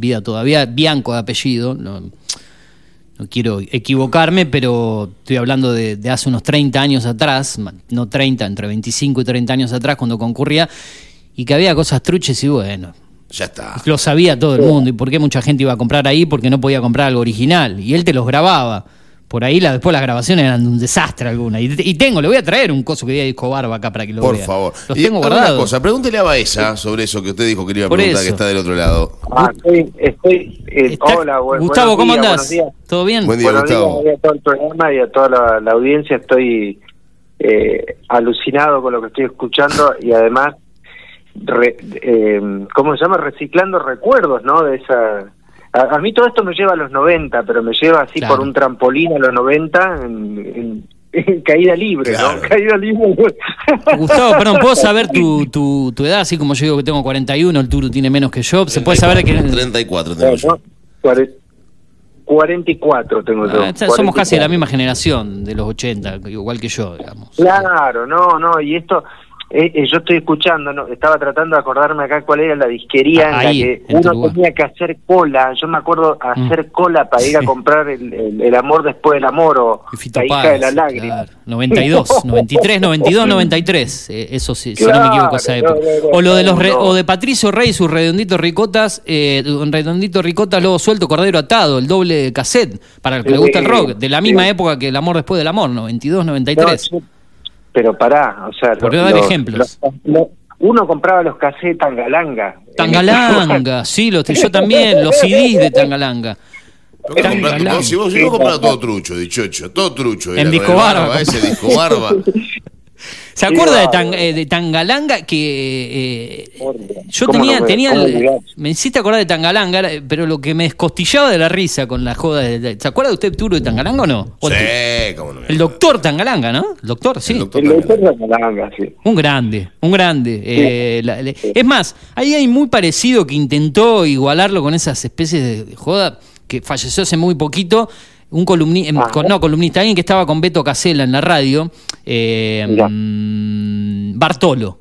vida todavía, Bianco de apellido, no, no quiero equivocarme, pero estoy hablando de, de hace unos 30 años atrás, no 30, entre 25 y 30 años atrás cuando concurría, y que había cosas truches y bueno, Ya está. lo sabía todo el mundo. ¿Y por qué mucha gente iba a comprar ahí? Porque no podía comprar algo original. Y él te los grababa. Por ahí la, después las grabaciones eran un desastre alguna. Y, y tengo, le voy a traer un coso que diga disco barba acá para que lo Por vea. favor. Los y tengo una guardados. cosa, pregúntele a Baeza sobre eso que usted dijo que le iba a preguntar, que está del otro lado. Ah, estoy, estoy eh, hola, Gustavo, buenos ¿cómo días, andás? buenos días. ¿Todo bien? Buen día, Buenos Gustavo. días a todo el programa y a toda la, la audiencia. Estoy eh, alucinado con lo que estoy escuchando y además, re- eh, ¿cómo se llama? Reciclando recuerdos, ¿no? De esa... A, a mí todo esto me lleva a los 90, pero me lleva así Claro. por un trampolín a los 90 en, en- en caída libre, Claro. ¿no? Caída libre. Gustavo, perdón, ¿puedo saber tu, tu, tu edad? Así como yo digo que tengo 41, el Turu tiene menos que yo. ¿Se puede saber qué? 34 tengo yo. Bueno, cuare- 44 tengo yo. Ah, somos casi de la 44. misma generación, de los 80, igual que yo, digamos. Claro, no, no, y esto, eh, eh, yo estoy escuchando, no, estaba tratando de acordarme acá cuál era la disquería en la que en uno tenía que hacer cola. Yo me acuerdo hacer cola para ir a comprar el, el- el amor después del amor o la hija de la lágrima. claro. 92, 93, 92, 93. eh, eso sí, si no me Claro, equivoco, esa época. no, no, o lo de los re- o de Patricio Rey, sus redonditos ricotas, eh, un redondito ricota, luego suelto, cordero atado, el doble cassette, para el que le gusta el rock, de la misma época que el amor después del amor, 92, 93. No, sí, pero pará, o sea, Por dar los- ejemplos. los- lo- uno compraba los cassettes Tangalanga. Tangalanga, sí, los, yo también, los CDs de Tangalanga. ¿Por qué comprar- Tangalanga. si vos, si vos comprabas todo trucho, dichocho, todo trucho. En disco barba. Ese disco barba. ¿Se acuerda de, Tan- eh, de Tangalanga? Que eh, yo ¿Cómo tenía, no me- tenía el- me hiciste acordar de Tangalanga, pero lo que me descostillaba de la risa con la joda de, de- ¿Se acuerda de usted, Turo, de Tangalanga o no? ¿O Sí, te- cómo no. El doctor Tangalanga, ¿no? El doctor, sí. El doctor Tangalanga, sí. Un grande, un grande. Eh, la- es más, ahí hay muy parecido que intentó igualarlo con esas especies de, de joda que falleció hace muy poquito. Un columnista, no columnista, alguien que estaba con Beto Casella en la radio, eh, mm, Bartolo.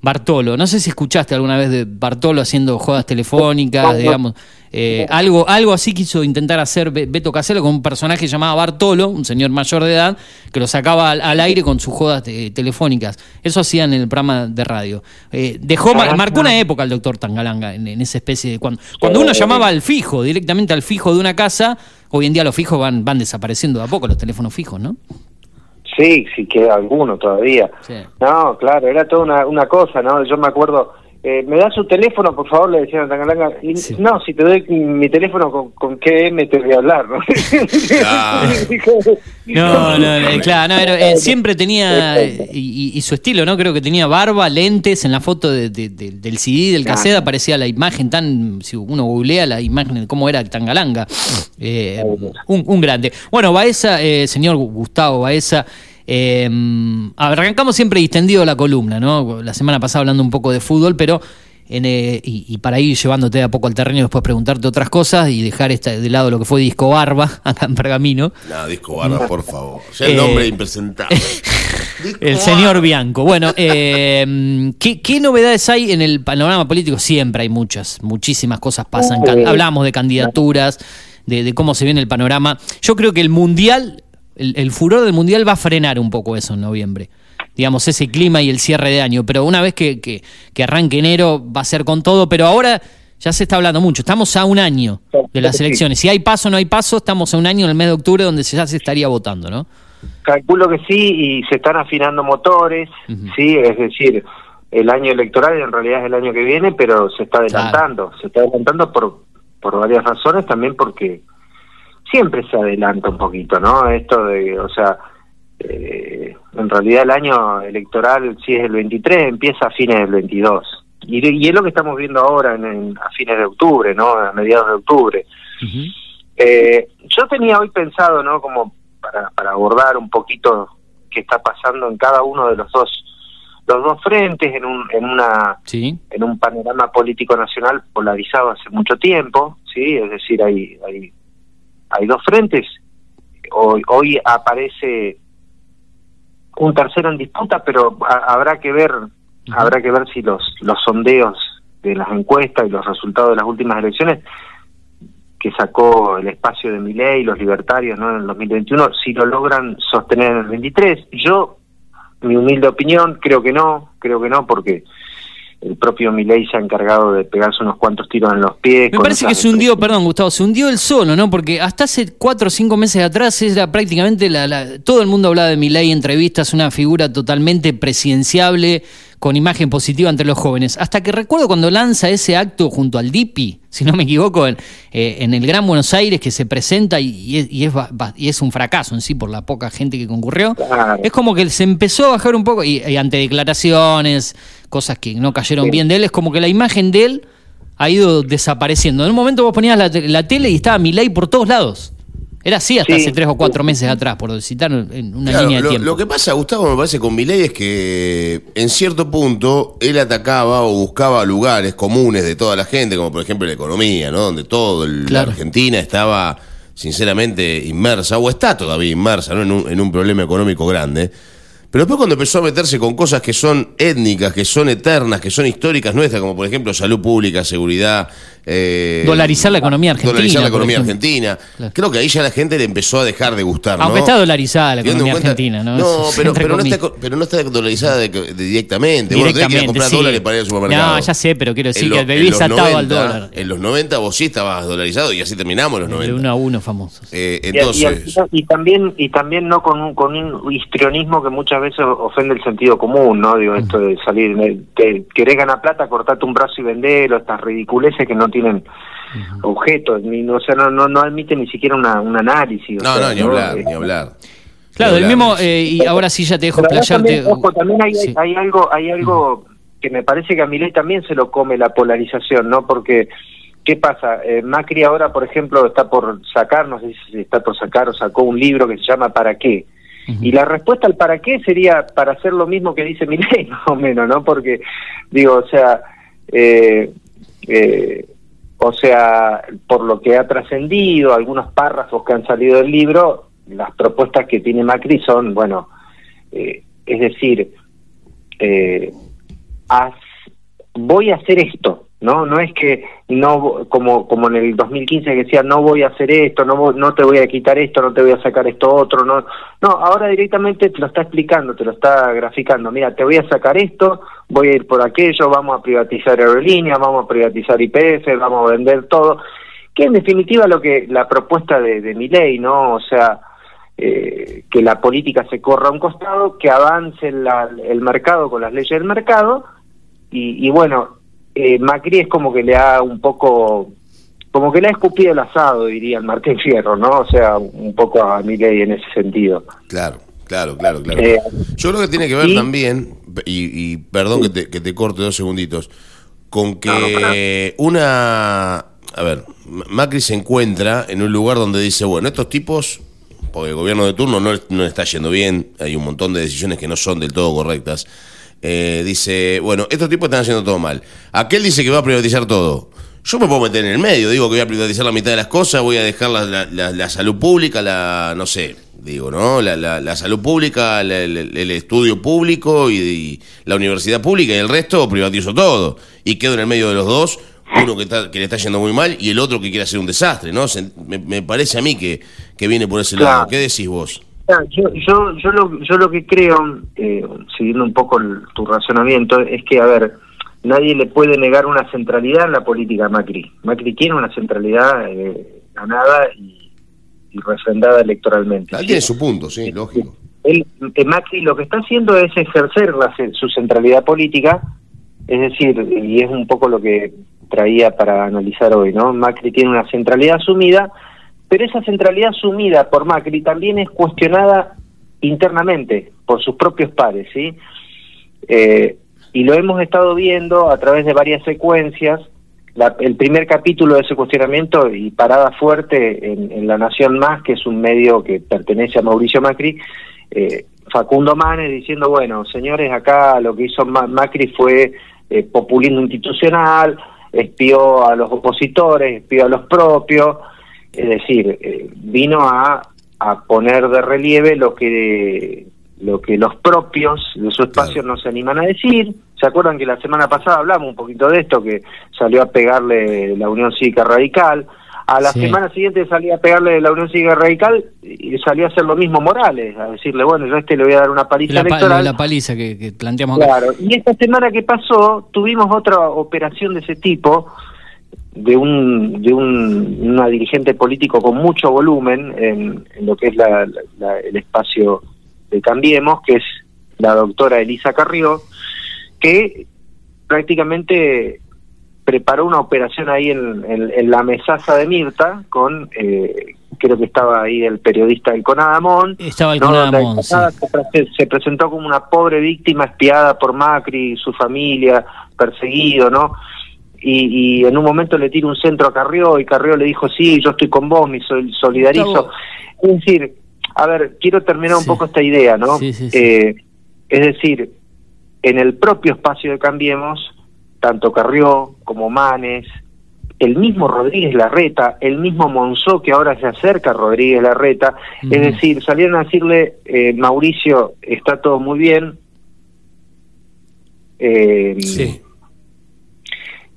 Bartolo, no sé si escuchaste alguna vez de Bartolo haciendo jodas telefónicas, No, no. digamos, eh, algo, algo así quiso intentar hacer Be- Beto Casella con un personaje llamado Bartolo, un señor mayor de edad, que lo sacaba al, al aire con sus jodas eh, telefónicas. Eso hacían en el programa de radio. Eh, dejó, Ah, marcó una época el doctor Tangalanga en, en esa especie de. Cuando, cuando uno llamaba al fijo, directamente al fijo de una casa, hoy en día los fijos van, van desapareciendo de a poco, los teléfonos fijos, ¿no? Sí, sí queda alguno todavía. Sí. No, claro, era toda una, una cosa, ¿no? Yo me acuerdo, eh, ¿me das su teléfono, por favor? Le decían a Tangalanga. Y, No, si te doy mi teléfono, ¿con, con qué M te voy a hablar? ¿no? No, no, no, claro, no, era- eh, siempre tenía, eh, y, su estilo, ¿no? Creo que tenía barba, lentes, en la foto de- de- de- del CD, del cassette, aparecía la imagen tan, si uno googlea la imagen de cómo era el Tangalanga, eh, un, un grande. Bueno, Baeza, eh, señor Gustavo Baeza, eh, arrancamos siempre distendido la columna, ¿no? La semana pasada hablando un poco de fútbol, pero... en, eh, y, y para ir llevándote de a poco al terreno y después preguntarte otras cosas y dejar esta, de lado lo que fue Disco Barba acá en Pergamino. No, disco barba, por favor. Ya el Eh, nombre impresentable. El señor Bianco. Bueno, eh, ¿qué, qué novedades hay en el panorama político? Siempre hay muchas, muchísimas cosas pasan. Can- Hablamos de candidaturas, de, de cómo se viene el panorama. Yo creo que el Mundial, el, el furor del Mundial va a frenar un poco eso en noviembre. Digamos, ese clima y el cierre de año. Pero una vez que, que- que arranque enero va a ser con todo. Pero ahora ya se está hablando mucho. Estamos a un año de las elecciones. Si hay paso o no hay paso, estamos a un año en el mes de octubre donde ya se estaría votando, ¿no? Calculo que sí, y se están afinando motores, sí, es decir, el año electoral en realidad es el año que viene, pero se está adelantando, se está adelantando por, por varias razones, también porque siempre se adelanta un poquito, ¿no? Esto de, o sea, eh, en realidad el año electoral, si es el 23, empieza a fines del 22. Y, y es lo que estamos viendo ahora en, en- a fines de octubre, ¿no? A mediados de octubre. Eh, yo tenía hoy pensado, ¿no? Como para, para abordar un poquito qué está pasando en cada uno de los dos los dos frentes en un en una Sí. en un panorama político nacional polarizado hace mucho tiempo, sí, es decir, hay hay hay dos frentes. Hoy hoy aparece un tercero en disputa, pero ha- habrá que ver habrá que ver si los los sondeos de las encuestas y los resultados de las últimas elecciones que sacó el espacio de Milei y los libertarios ¿no? en el 2021, si lo logran sostener en el 23. Yo, mi humilde opinión, creo que no, creo que no, porque el propio Milei se ha encargado de pegarse unos cuantos tiros en los pies. Me parece que se hundió, perdón Gustavo, se hundió él solo, ¿no? Porque hasta hace cuatro o cinco meses atrás era prácticamente la, la- todo el mundo hablaba de Milei en entrevistas, una figura totalmente presidenciable, con imagen positiva entre los jóvenes. Hasta que recuerdo cuando lanza ese acto junto al DIPI, si no me equivoco, en, eh, en el Gran Buenos Aires, que se presenta y, y es, y es y es un fracaso en sí por la poca gente que concurrió. Es como que se empezó a bajar un poco, y, y ante declaraciones, cosas que no cayeron bien de él, es como que la imagen de él ha ido desapareciendo. En un momento vos ponías la, la tele y estaba Milei por todos lados. Era así hasta Sí. hace tres o cuatro meses atrás, por citar en una Claro, línea de lo, tiempo. lo que pasa, Gustavo, me parece con Milei es que en cierto punto él atacaba o buscaba lugares comunes de toda la gente, como por ejemplo la economía, ¿no? Donde toda la Argentina estaba sinceramente inmersa, o está todavía inmersa, ¿no? En un, en un problema económico grande. Pero después cuando empezó a meterse con cosas que son étnicas, que son eternas, que son históricas nuestras, como por ejemplo salud pública, seguridad... Eh, dolarizar la economía argentina. Dolarizar la economía argentina. Creo que ahí ya la gente le empezó a dejar de gustar. Aunque está dolarizada la economía argentina, ¿no? No, pero, pero, no está, pero, no está, dolarizada directamente. Que ir a comprar dólares para ir al supermercado. No, ya sé, pero quiero decir que vivís atado al dólar. En los 90 vos sí estabas dolarizado y así terminamos los 90. De uno a uno famosos. Eh, entonces... Y, también, y también no con un, con un histrionismo que muchas veces ofende el sentido común, ¿no? Digo, esto de salir, querés ganar plata, cortate un brazo y vendelo, estas ridiculeces que no tienen objetos, ni, o sea, no, no, no admite ni siquiera una, un análisis. no, no, ni hablar, ni hablar. Claro, el mismo, eh, y ahora sí ya te dejo playarte. ojo, también hay, hay algo, hay algo que me parece que a Milei también se lo come la polarización, ¿no? Porque, ¿qué pasa? Eh, Macri ahora, por ejemplo, está por sacar, no sé si está por sacar o sacó un libro que se llama ¿Para qué? Y la respuesta al para qué sería para hacer lo mismo que dice Milei, más o menos, ¿no? Porque, digo, o sea, eh, eh, o sea, por lo que ha trascendido, algunos párrafos que han salido del libro, las propuestas que tiene Macri son, bueno, eh, es decir, eh, voy a hacer esto, ¿no? No es que no, como, como en el 2015 que decía, no voy a hacer esto, no, no te voy a quitar esto, no te voy a sacar esto otro, no. No, ahora directamente te lo está explicando, te lo está graficando. Mira, te voy a sacar esto, voy a ir por aquello, vamos a privatizar aerolíneas, vamos a privatizar IPF, vamos a vender todo. Que en definitiva lo que la propuesta de, de mi ley, ¿no? O sea, eh, que la política se corra a un costado, que avance el mercado con las leyes del mercado, y, y bueno, eh, Macri es como que le ha un poco, como que le ha escupido el asado, diría el Martín Fierro, ¿no? O sea, un poco a Milei en ese sentido. Claro. Claro, claro, claro. Eh, Yo creo que tiene que ver también, y, perdón que, te, que te corte dos segunditos, con que una... A ver, Macri se encuentra en un lugar donde dice, bueno, estos tipos, porque el gobierno de turno no, no está yendo bien, hay un montón de decisiones que no son del todo correctas, eh, dice, bueno, estos tipos están haciendo todo mal. Aquel dice que va a privatizar todo. Yo me puedo meter en el medio, digo que voy a privatizar la mitad de las cosas, voy a dejar la, la, salud pública, la, no sé, digo, ¿no? La, la salud pública, el, estudio público y, la universidad pública y el resto privatizo todo. Y quedo en el medio de los dos, uno que, está, que le está yendo muy mal y el otro que quiere hacer un desastre, ¿no? me, parece a mí que, que viene por ese lado. ¿Qué decís vos? Yo, yo, yo, lo, yo lo que creo, eh, siguiendo un poco tu razonamiento, es que, a ver, nadie le puede negar una centralidad en la política a Macri. Macri tiene una centralidad eh, ganada y, y, refrendada electoralmente. Alguien tiene su punto, sí, lógico. Él, eh, Macri lo que está haciendo es ejercer la, su centralidad política, es decir, y es un poco lo que traía para analizar hoy, ¿no? Macri tiene una centralidad asumida pero esa centralidad sumida por Macri también es cuestionada internamente por sus propios pares, ¿sí? Eh, y lo hemos estado viendo a través de varias secuencias. el primer capítulo de ese cuestionamiento y parada fuerte en, La Nación Más, que es un medio que pertenece a Mauricio Macri, eh, Facundo Manes diciendo, bueno, señores, acá lo que hizo Macri fue eh, populismo institucional, espió a los opositores, espió a los propios, es decir, eh, vino a, a poner de relieve lo que lo que los propios de su espacio no se animan a decir. ¿Se acuerdan que la semana pasada hablamos un poquito de esto, que salió a pegarle la Unión Cívica Radical? A la semana siguiente salió a pegarle la Unión Cívica Radical y salió a hacer lo mismo Morales, a decirle, bueno, yo a este le voy a dar una paliza la electoral. La paliza que, que planteamos Claro, y esta semana que pasó tuvimos otra operación de ese tipo, de un de un, una dirigente político con mucho volumen en, lo que es la, el espacio de Cambiemos, que es la doctora Elisa Carrió, que prácticamente preparó una operación ahí en, en, la mesaza de Mirta con eh, creo que estaba ahí el periodista del Conadamón. Estaba el Conadamón, se, presentó como una pobre víctima espiada por Macri, su familia, perseguido, ¿no? Y, en un momento le tira un centro a Carrió y Carrió le dijo, sí, yo estoy con vos, me solidarizo. Es decir, a ver, quiero terminar un poco esta idea, ¿no? Eh, es decir, en el propio espacio de Cambiemos, tanto Carrió como Manes, el mismo Rodríguez Larreta, el mismo Monzó que ahora se acerca a Rodríguez Larreta, es decir, salieron a decirle, eh, Mauricio, está todo muy bien. Eh, Sí.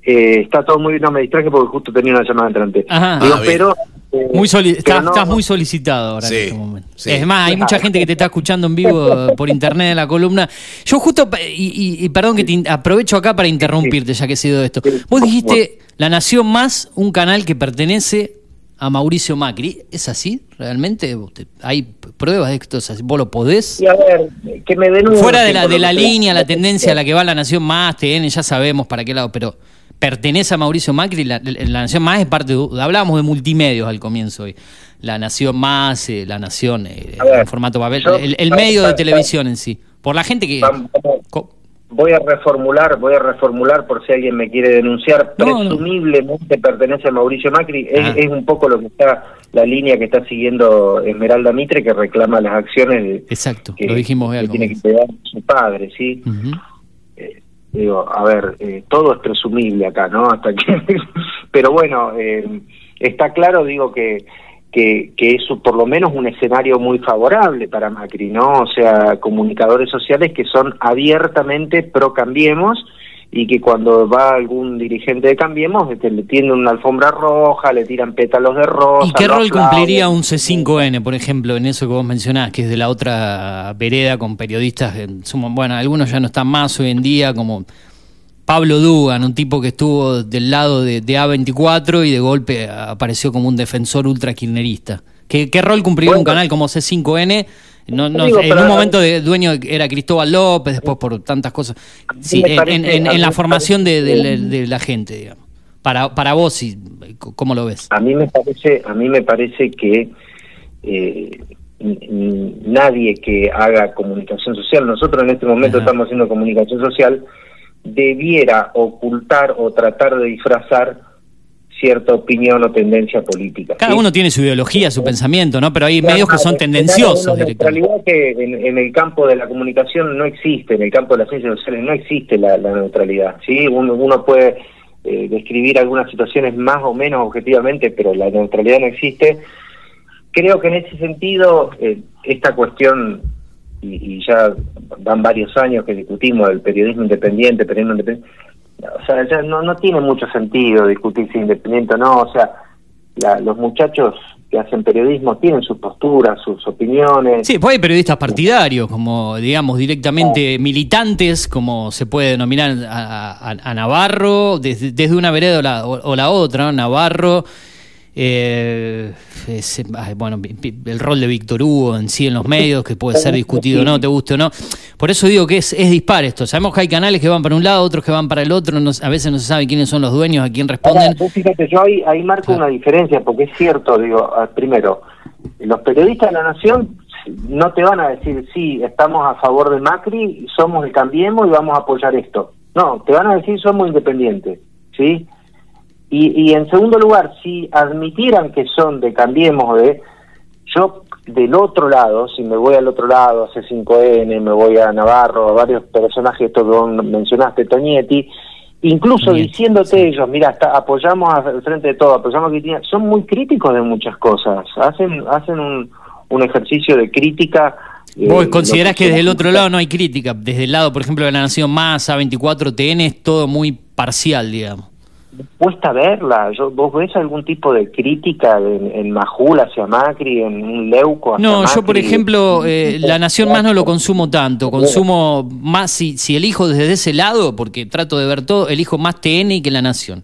Eh, está todo muy bien, no me distraje porque justo tenía una llamada entrante. Ajá. Digo, Ah, pero, eh, Muy soli- estás, no- estás muy solicitado ahora Sí, en este momento. sí. Es más, hay mucha gente que te está escuchando en vivo eh, por internet en la columna. Yo justo, y, y- y perdón que te aprovecho acá para interrumpirte ya que he sido esto. Vos dijiste La Nación Más, un canal que pertenece a Mauricio Macri. ¿Es así realmente? ¿Usted- ¿Hay pruebas de esto? ¿Vos lo podés? Y a ver, que me denuncien Fuera de la, de la línea, la tendencia a la que va la Nación Más, TN, ya sabemos para qué lado, pero pertenece a Mauricio Macri, la, la Nación Más es parte de, hablábamos de multimedios al comienzo hoy, la Nación Más, eh, la Nación eh, A ver, en formato papel, yo- el, el medio de televisión en sí, por la gente que... Voy a reformular, voy a reformular por si alguien me quiere denunciar. No, no. Presumiblemente pertenece a Mauricio Macri. Es, Ah. es un poco lo que está, la línea que está siguiendo Esmeralda Mitre, que reclama las acciones de- Exacto, que, lo dijimos que tiene que pegar su padre, ¿sí? Ujú. Digo, a ver, eh, todo es presumible acá, ¿no? Hasta que, pero bueno, eh, está claro, digo que que, que es por lo menos un escenario muy favorable para Macri, ¿no? O sea, comunicadores sociales que son abiertamente pro Cambiemos y que cuando va algún dirigente de Cambiemos este, le tienden una alfombra roja, le tiran pétalos de rosa. ¿Y qué rol aplauden. cumpliría un C5N, por ejemplo, en eso que vos mencionás, que es de la otra vereda con periodistas, en sumo- bueno, algunos ya no están más hoy en día, como Pablo Dugan, un tipo que estuvo del lado de, de A24 y de golpe apareció como un defensor ultra kirchnerista. ¿Qué, qué rol cumpliría un canal como C5N? No, no, Digo, en un momento de dueño era Cristóbal López, después por tantas cosas. Sí, en, en- la formación de, parece- de- de la gente, digamos. Para, para vos, sí, ¿cómo lo ves? A mí me parece, a mí me parece que eh, nadie que haga comunicación social, nosotros en este momento estamos haciendo comunicación social, debiera ocultar o tratar de disfrazar cierta opinión o tendencia política. Cada ¿sí? uno tiene su ideología, su pensamiento, ¿no? Pero hay medios que son tendenciosos directamente. neutralidad que en, en el campo de la comunicación no existe, en el campo de las ciencias sociales no existe la, la neutralidad. ¿sí? Uno, uno puede eh, describir algunas situaciones más o menos objetivamente, pero la neutralidad no existe. Creo que en ese sentido, eh, esta cuestión, y, y ya van varios años que discutimos del periodismo independiente, periodismo independiente, o sea, ya no, no tiene mucho sentido discutir si independiente o no, o sea, la- los muchachos que hacen periodismo tienen sus posturas, sus opiniones. Sí, pues hay periodistas partidarios, como digamos directamente militantes, como se puede denominar a, a- a Navarro, desde, desde una vereda o la, o- o la otra, ¿no? Navarro, eh, ay, bueno, el rol de Víctor Hugo en sí en los medios, que puede ser discutido o no, te guste o no. Por eso digo que es, es dispar esto. Sabemos que hay canales que van para un lado, otros que van para el otro, no- a veces no se sabe quiénes son los dueños, a quién responden. Ahora, fíjate, yo ahí, ahí marco una diferencia, porque es cierto, digo, ah, primero, los periodistas de la Nación no te van a decir, sí, estamos a favor de Macri, somos de Cambiemos y vamos a apoyar esto. No, te van a decir, somos independientes, ¿sí? Y, y en segundo lugar, si admitieran que son de Cambiemos de... Yo del otro lado, si me voy al otro lado, a C5N, me voy a Navarro, a varios personajes, estos que vos mencionaste, Toñetti, incluso diciéndote ellos, mira, está- apoyamos al frente de todo, apoyamos a Cristina, son muy críticos de muchas cosas, hacen hacen un, un ejercicio de crítica. eh, ¿Vos considerás que desde el otro lado no hay crítica? Desde el lado, por ejemplo, de la Nación Más, A24, TN, es todo muy parcial, digamos. Cuesta verla. Yo, ¿Vos ves algún tipo de crítica en, en Majul hacia Macri, en un Leuco hacia No, yo por ejemplo, eh, La Nación Más no lo consumo tanto. Consumo más, si, si elijo desde ese lado, porque trato de ver todo, elijo más TN que La Nación.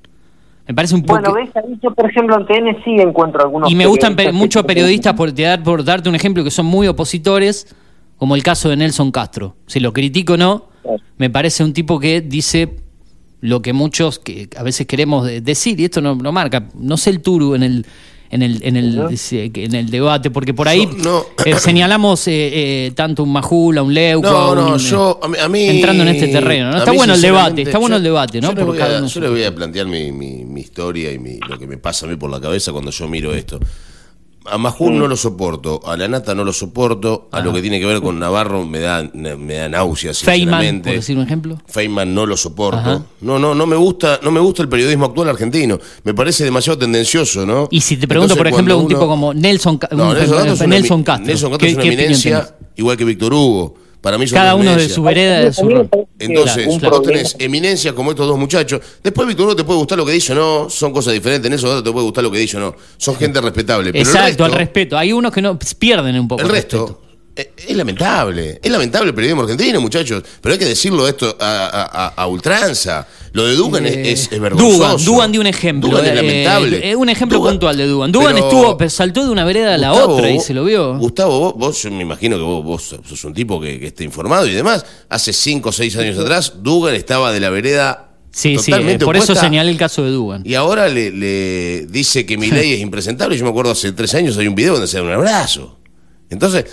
Me parece un poco... Bueno, ves, ahí yo, por ejemplo, en TN sí encuentro algunos Y me gustan muchos periodistas, por, dar- por darte un ejemplo, que son muy opositores, como el caso de Nelson Castro. Si lo critico o no, me parece un tipo que dice lo que muchos que a veces queremos de- decir, y esto no, no marca, no sé el turu en el en el, en el, en el debate, porque por ahí eh, señalamos eh, eh, tanto un Majula, un Leuco, No, no, un, yo, a mí, entrando en este terreno. ¿no? Está bueno el debate, está bueno yo- el debate, ¿no? Yo, le voy, a, yo le voy a plantear mi, mi- mi historia y mi- lo que me pasa a mí por la cabeza cuando yo miro esto. A Majul no lo soporto, a la Nata no lo soporto, a lo que tiene que ver con Navarro me da, me da náuseas, Feynman, por decir un ejemplo. Feynman no lo soporto. Ajá. No, no, no me gusta, no me gusta el periodismo actual argentino. Me parece demasiado tendencioso, ¿no? Y si te pregunto, Entonces, por ejemplo, un tipo como Nelson, Ca- No, un- Nelson Castro Nelson Castro. Nelson Castro ¿Qué- es una eminencia, igual que Víctor Hugo. Para mí son Cada uno de su vereda, de su rol. Entonces, Claro, vos tenés eminencias como estos dos muchachos. Después Víctor te puede gustar lo que dice o no, son cosas diferentes. Nelson Castro te puede gustar lo que dice o no. Son gente respetable. Pero el Exacto, resto- al respeto. Hay unos que no pierden un poco. el resto es lamentable. Es lamentable el periodismo argentino, muchachos. Pero hay que decirlo esto a, a- a- a ultranza. Lo de Dugan es, es, es vergonzoso. Dugan, Dugan dio un ejemplo. Dugan es eh, lamentable. eh, un ejemplo Dugan- puntual de Dugan. Dugan estuvo, saltó de una vereda a la Gustavo, otra y se lo vio. Gustavo, vos, vos, yo me imagino que vos, vos sos un tipo que, que esté informado y demás. Hace cinco o seis años atrás, Dugan estaba de la vereda Sí, sí, totalmente eh, por eso señalé el caso de Dugan. Y ahora le, le dice que mi ley es impresentable. Yo me acuerdo hace tres años hay un video donde se da un abrazo. Entonces,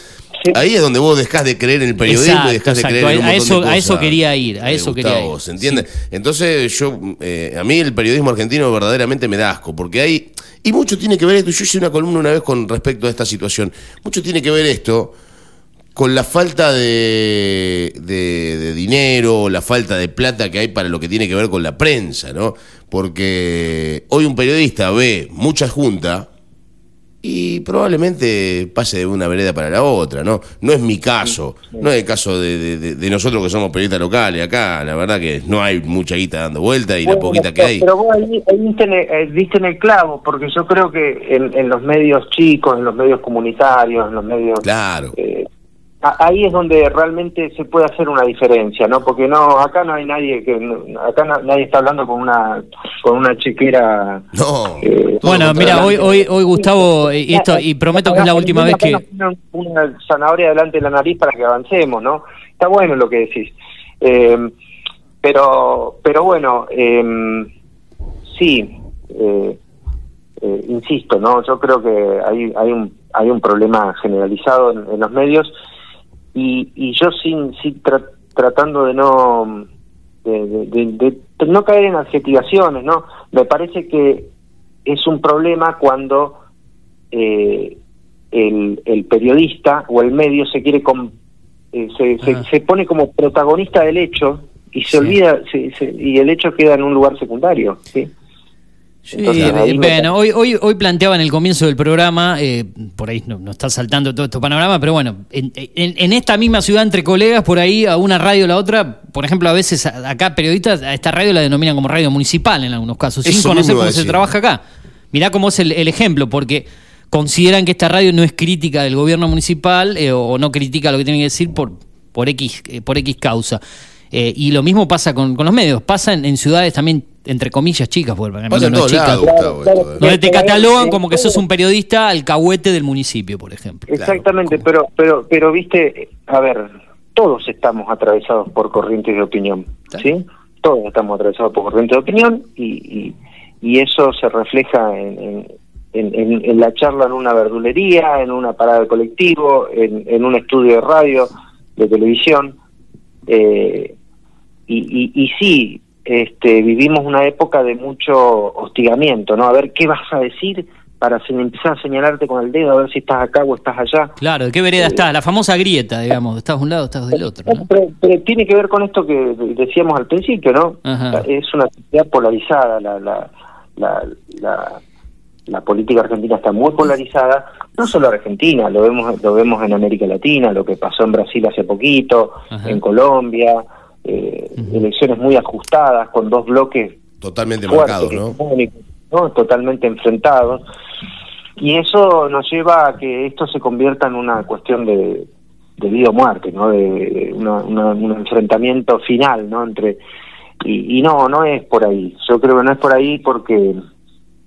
ahí es donde vos dejás de creer en el periodismo Exacto, y dejás de creer en un A eso- de a eso quería ir, a eso quería ir. ¿Se entiende? Entonces, yo, eh, a mí el periodismo argentino verdaderamente me da asco, porque hay. Y mucho tiene que ver esto. Yo hice una columna una vez con respecto a esta situación. Mucho tiene que ver esto con la falta de, de- de dinero, la falta de plata que hay para lo que tiene que ver con la prensa, ¿no? Porque hoy un periodista ve mucha junta y probablemente pase de una vereda para la otra, ¿no? No es mi caso, no es el caso de, de- de- nosotros que somos periodistas locales acá, la verdad que no hay mucha guita dando vuelta y la poquita que hay. Pero vos ahí, ahí diste, en el, eh, diste en el clavo, porque yo creo que en, en los medios chicos, en los medios comunitarios, en los medios... Claro. eh, ahí es donde realmente se puede hacer una diferencia, ¿no? Porque no, acá no hay nadie que... acá na- nadie está hablando con una con una chequera... No. Bueno, mira, hoy, hoy, hoy Gustavo, eh, y esto, y prometo que es la última vez que. Una, una zanahoria delante de la nariz para que avancemos, ¿no? Está bueno lo que decís. Eh, pero, pero bueno, eh, sí, eh, eh, insisto, ¿no? Yo creo que hay, hay, un, hay un problema generalizado en, en los medios y, y yo sin, sin tra- tratando de no de, de- de- de no caer en adjetivaciones, ¿no? Me parece que es un problema cuando eh, el, el periodista o el medio se quiere com- eh, se, se, se pone como protagonista del hecho y se olvida se- se- y el hecho queda en un lugar secundario, ¿sí? Sí, Entonces, bueno, hoy, hoy, hoy planteaba en el comienzo del programa, eh, por ahí no, no está saltando todo este panorama, pero bueno, en, en- en esta misma ciudad entre colegas, por ahí a una radio o la otra, por ejemplo, a veces acá periodistas a esta radio la denominan como radio municipal en algunos casos, sin conocer cómo se trabaja acá. Mirá cómo es el, el ejemplo, porque consideran que esta radio no es crítica del gobierno municipal eh, o no critica lo que tienen que decir por, por, X, eh, por X causa. Eh, y lo mismo pasa con, con los medios, pasa en, en ciudades también, entre comillas, chicas, porque para mí no es chica. lados. Donde te catalogan como que sos un periodista alcahuete del municipio, por ejemplo. Exactamente, pero, pero, pero viste, a ver, todos estamos atravesados por corrientes de opinión, ¿sí? Todos estamos atravesados por corrientes de opinión y, y, y eso se refleja en, en, en- en- en la charla en una verdulería, en una parada de colectivo, en, en un estudio de radio, de televisión. eh, y, y, y sí, este, vivimos una época de mucho hostigamiento, ¿no? A ver qué vas a decir para empezar a señalarte con el dedo, a ver si estás acá o estás allá. Claro, ¿de qué vereda estás? La famosa grieta, digamos, estás de un lado, estás del otro. ¿no? Pero, pero tiene que ver con esto que decíamos al principio, ¿no? Ajá. Es una sociedad polarizada, la, la, la, la, la política argentina está muy polarizada, no solo Argentina, lo vemos, lo vemos en América Latina, lo que pasó en Brasil hace poquito, en Colombia, eh, elecciones muy ajustadas con dos bloques Totalmente fuertes, marcados, ¿no? totalmente enfrentados. Y eso nos lleva a que esto se convierta en una cuestión de, de vida o muerte, ¿no? De, de una- una- un enfrentamiento final, ¿no? Entre y, y no, no es por ahí. Yo creo que no es por ahí porque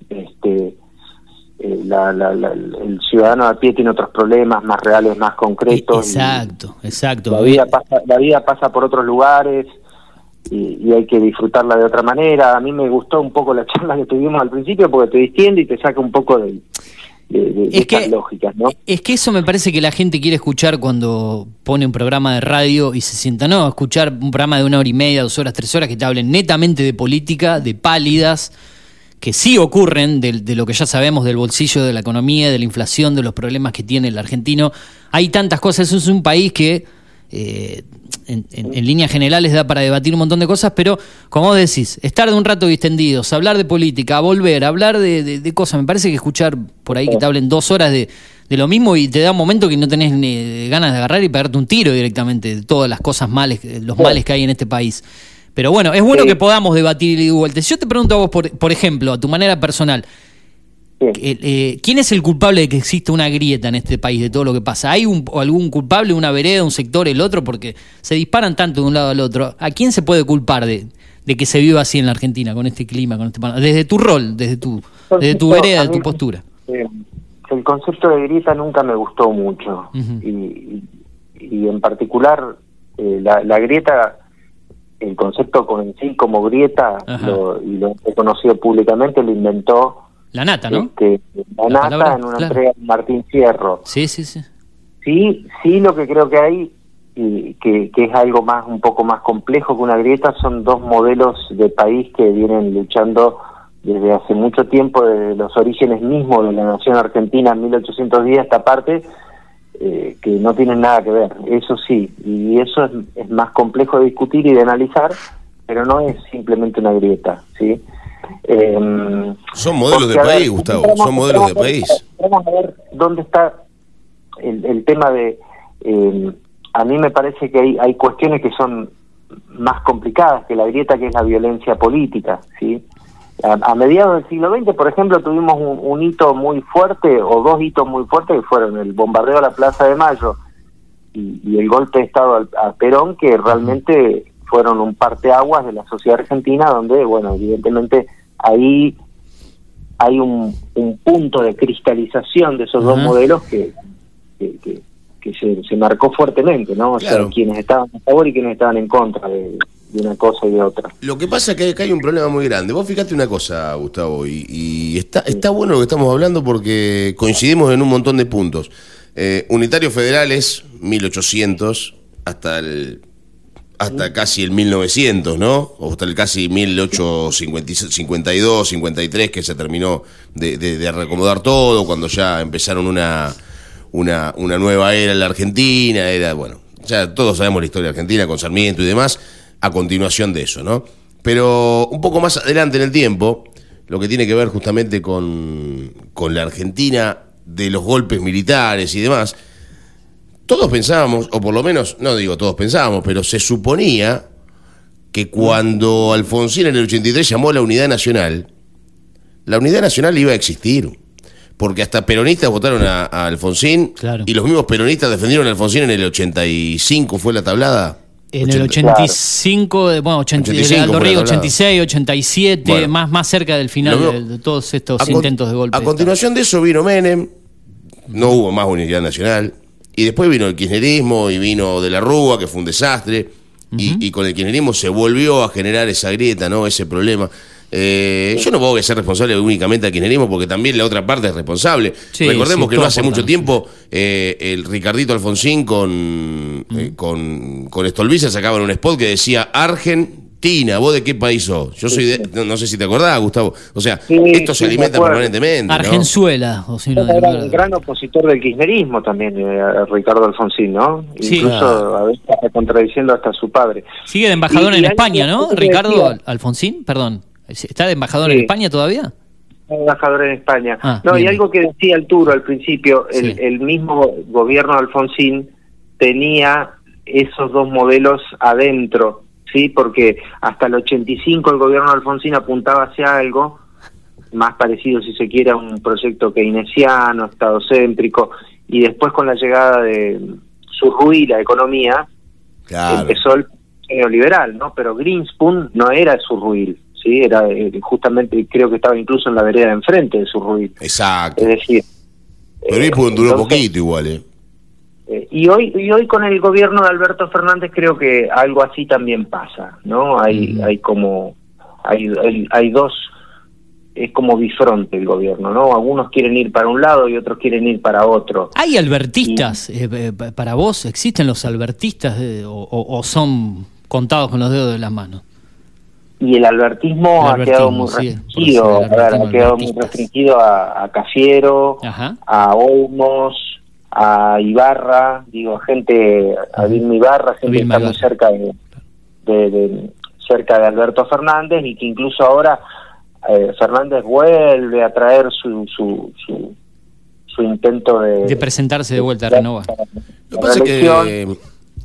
este eh, la, la- la- el ciudadano a pie tiene otros problemas más reales, más concretos. Exacto, exacto. la vida pasa, la vida pasa por otros lugares y, y hay que disfrutarla de otra manera. A mí me gustó un poco la charla que tuvimos al principio porque te distiende y te saca un poco de, de, de- de estas lógicas, ¿no? Es que eso me parece que la gente quiere escuchar cuando pone un programa de radio y se sienta, no, escuchar un programa de una hora y media, dos horas, tres horas que te hablen netamente de política, de pálidas, que sí ocurren de, de, lo que ya sabemos del bolsillo de la economía, de la inflación, de los problemas que tiene el argentino. Hay tantas cosas, es un país que eh, en, en, líneas generales da para debatir un montón de cosas, pero como vos decís, estar de un rato distendidos, hablar de política, volver, hablar de, de, de, cosas, me parece que escuchar por ahí que te hablen dos horas de, de lo mismo y te da un momento que no tenés ni ganas de agarrar y pegarte un tiro directamente de todas las cosas males, los males que hay en este país. Pero bueno, es bueno sí. que podamos debatir y vuelta. Yo te pregunto a vos, por, por ejemplo, a tu manera personal, sí. eh, ¿quién es el culpable de que exista una grieta en este país de todo lo que pasa? ¿Hay un, algún culpable, una vereda, un sector, el otro? Porque se disparan tanto de un lado al otro. ¿A quién se puede culpar de, de que se viva así en la Argentina, con este clima, con este desde tu rol, desde tu, desde tu vereda, de tu postura? el concepto de grieta nunca me gustó mucho uh -huh. y, y, en particular eh, la, la grieta el concepto con sí como grieta lo, y lo he conocido públicamente lo inventó la nata no este, la, la, nata palabra, en una claro. entrega de Martín Fierro. Sí sí sí. Sí sí lo que creo que hay y que, que es algo más un poco más complejo que una grieta son dos modelos de país que vienen luchando desde hace mucho tiempo desde los orígenes mismos de la nación argentina en 1810 esta parte eh, que no tienen nada que ver, eso sí, y eso es, es, más complejo de discutir y de analizar, pero no es simplemente una grieta, ¿sí? Eh, son modelos de país, ver, Gustavo, son modelos de país. Vamos a ver dónde está el, el tema de... Eh, a mí me parece que hay, hay cuestiones que son más complicadas que la grieta, que es la violencia política, ¿sí? A, a, mediados del siglo XX, por ejemplo, tuvimos un, un, hito muy fuerte, o dos hitos muy fuertes, que fueron el bombardeo a la Plaza de Mayo y, y el golpe de Estado al, a Perón, que realmente fueron un parteaguas de la sociedad argentina, donde, bueno, evidentemente ahí hay un, un punto de cristalización de esos uh -huh. dos modelos que, que, que, que se, se, marcó fuertemente, ¿no? O claro. sea, quienes estaban a favor y quienes estaban en contra de, de una cosa y de otra. Lo que pasa es que acá hay un problema muy grande. Vos fíjate una cosa, Gustavo, y, y está, está bueno lo que estamos hablando porque coincidimos en un montón de puntos. Eh, unitarios federales, 1800, hasta el hasta casi el 1900, ¿no? O hasta el casi 1852, 53, que se terminó de, de, de reacomodar todo, cuando ya empezaron una, una, una nueva era en la Argentina, era, bueno, ya todos sabemos la historia de Argentina con Sarmiento y demás, a continuación de eso, ¿no? Pero un poco más adelante en el tiempo, lo que tiene que ver justamente con, con la Argentina de los golpes militares y demás, todos pensábamos, o por lo menos, no digo todos pensábamos, pero se suponía que cuando Alfonsín en el 83 llamó a la Unidad Nacional, la Unidad Nacional iba a existir. Porque hasta peronistas votaron a, a Alfonsín claro. y los mismos peronistas defendieron a Alfonsín en el 85, fue la tablada. En el 85, claro. bueno, 80, 85, Aldo Río, 86, 87, bueno, más, más cerca del final de, de, todos estos intentos de golpe. A continuación de eso vino Menem, no hubo más unidad nacional, y después vino el kirchnerismo y vino de la Rúa, que fue un desastre, uh -huh. y, y, con el kirchnerismo se volvió a generar esa grieta, ¿no? ese problema. Eh, yo no puedo ser responsable únicamente del kirchnerismo porque también la otra parte es responsable. Sí, Recordemos sí, que no hace mucho tiempo eh, el Ricardito Alfonsín con, uh -huh. eh, con, con sacaban un spot que decía Argentina, ¿vos de qué país sos? Yo soy de, no, no sé si te acordás, Gustavo. O sea, sí, esto se alimenta permanentemente. Argenzuela, ¿no? o si no, era un gran opositor del kirchnerismo también, eh, Ricardo Alfonsín, ¿no? Sí, Incluso claro. a veces contradiciendo hasta a su padre. Sigue de embajador y, en y España, ¿no? Ricardo Alfonsín, perdón. ¿Está de embajador sí. en España todavía? embajador en España. Ah, no, bien. y algo que decía Arturo al principio, el, sí. el, mismo gobierno de Alfonsín tenía esos dos modelos adentro, ¿sí? Porque hasta el 85 el gobierno de Alfonsín apuntaba hacia algo más parecido, si se quiere, a un proyecto keynesiano, estadocéntrico, y después con la llegada de Surruí, la economía, claro. empezó el neoliberal, ¿no? Pero Greenspoon no era Surruí, ¿sí? Era eh, justamente, creo que estaba incluso en la vereda de enfrente de su ruido. Exacto. Es decir... Pero ahí eh, duró poquito igual, ¿eh? ¿eh? y hoy y hoy con el gobierno de Alberto Fernández creo que algo así también pasa, ¿no? Hay mm. hay como hay, hay, hay dos es como bifronte el gobierno, ¿no? Algunos quieren ir para un lado y otros quieren ir para otro. ¿Hay albertistas y... eh, para vos? ¿Existen los albertistas o, o son contados con los dedos de las manos? Y el albertismo, ha quedado muy restringido, ha quedado muy restringido a, a Cafiero, a Olmos, a Ibarra, digo, gente, a Vilma Ibarra, gente que está muy cerca de, de, cerca de Alberto Fernández y que incluso ahora eh, Fernández vuelve a traer su, su, su, intento de... De presentarse de vuelta a renovar. Lo que pasa es que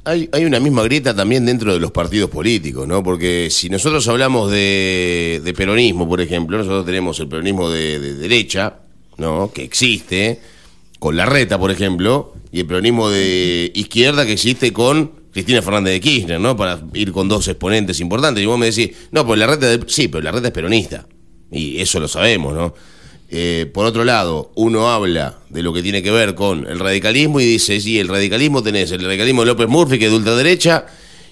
hay, hay una misma grieta también dentro de los partidos políticos, ¿no? Porque si nosotros hablamos de, peronismo, por ejemplo, nosotros tenemos el peronismo de, de derecha, ¿no? Que existe, con la reta, por ejemplo, y el peronismo de izquierda que existe con Cristina Fernández de Kirchner, ¿no? Para ir con dos exponentes importantes. Y vos me decís, no, pues la reta, de... sí, pero la reta es peronista. Y eso lo sabemos, ¿no? Eh, por otro lado, uno habla de lo que tiene que ver con el radicalismo y dice, sí, el radicalismo tenés el radicalismo de López Murphy, que es de ultraderecha,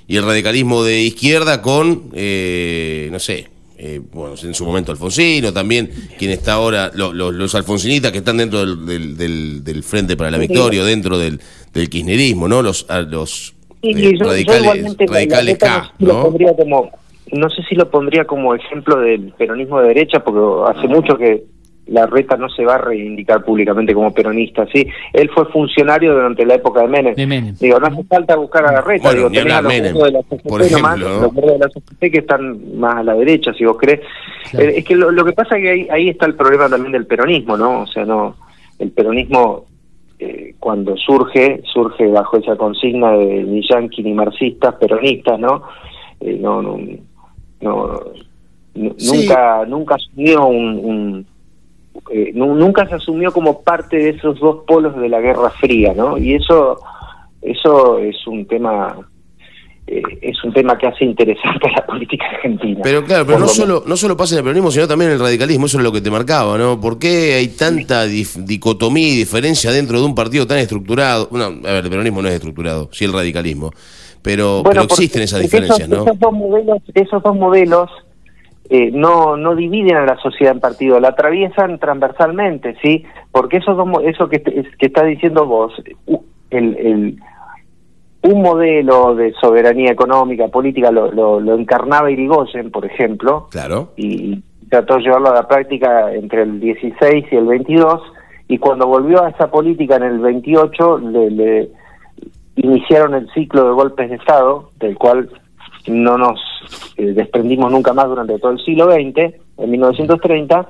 y el radicalismo de izquierda con, eh, no sé, eh, bueno, en su momento Alfonsino, también quien está ahora, los alfonsinitas que están dentro del, del, Frente para la Victoria, dentro del, del kirchnerismo, ¿no? Los, los radicales, radicales K, ¿no? no sé si lo pondría como ejemplo del peronismo de derecha, porque hace mucho que la reta no se va a reivindicar públicamente como peronista, ¿sí? Él fue funcionario durante la época de Menem. Digo, no hace falta buscar a la reta, digo, tenés a los Menem, de la CCP por ejemplo, los de la CCP que están más a la derecha, si vos crees. Eh, es que lo, que pasa es que ahí, ahí está el problema también del peronismo, ¿no? O sea, no el peronismo eh, cuando surge, surge bajo esa consigna de ni yanqui ni marxistas, peronistas, ¿no? Eh, no, no, no, nunca, nunca asumió un eh, nunca se asumió como parte de esos dos polos de la Guerra Fría, ¿no? Y eso, eso es un tema eh, es un tema que hace interesante a la política argentina. Pero claro, pero no solo, no solo pasa en el peronismo, sino también en el radicalismo, eso es lo que te marcaba, ¿no? ¿Por qué hay tanta dicotomía y diferencia dentro de un partido tan estructurado? Bueno, a ver, el peronismo no es estructurado, sí el radicalismo, pero, pero existen esas diferencias, ¿no? Esos dos modelos, esos dos modelos eh, no, no dividen a la sociedad en partidos, la atraviesan transversalmente, ¿sí? Porque eso, eso que, que está diciendo vos, el, el, un modelo de soberanía económica, política, lo, lo, encarnaba Irigoyen, por ejemplo, claro. y trató de llevarlo a la práctica entre el 16 y el 22, y cuando volvió a esa política en el 28, le, le iniciaron el ciclo de golpes de Estado, del cual no nos eh, desprendimos nunca más durante todo el siglo XX, en 1930,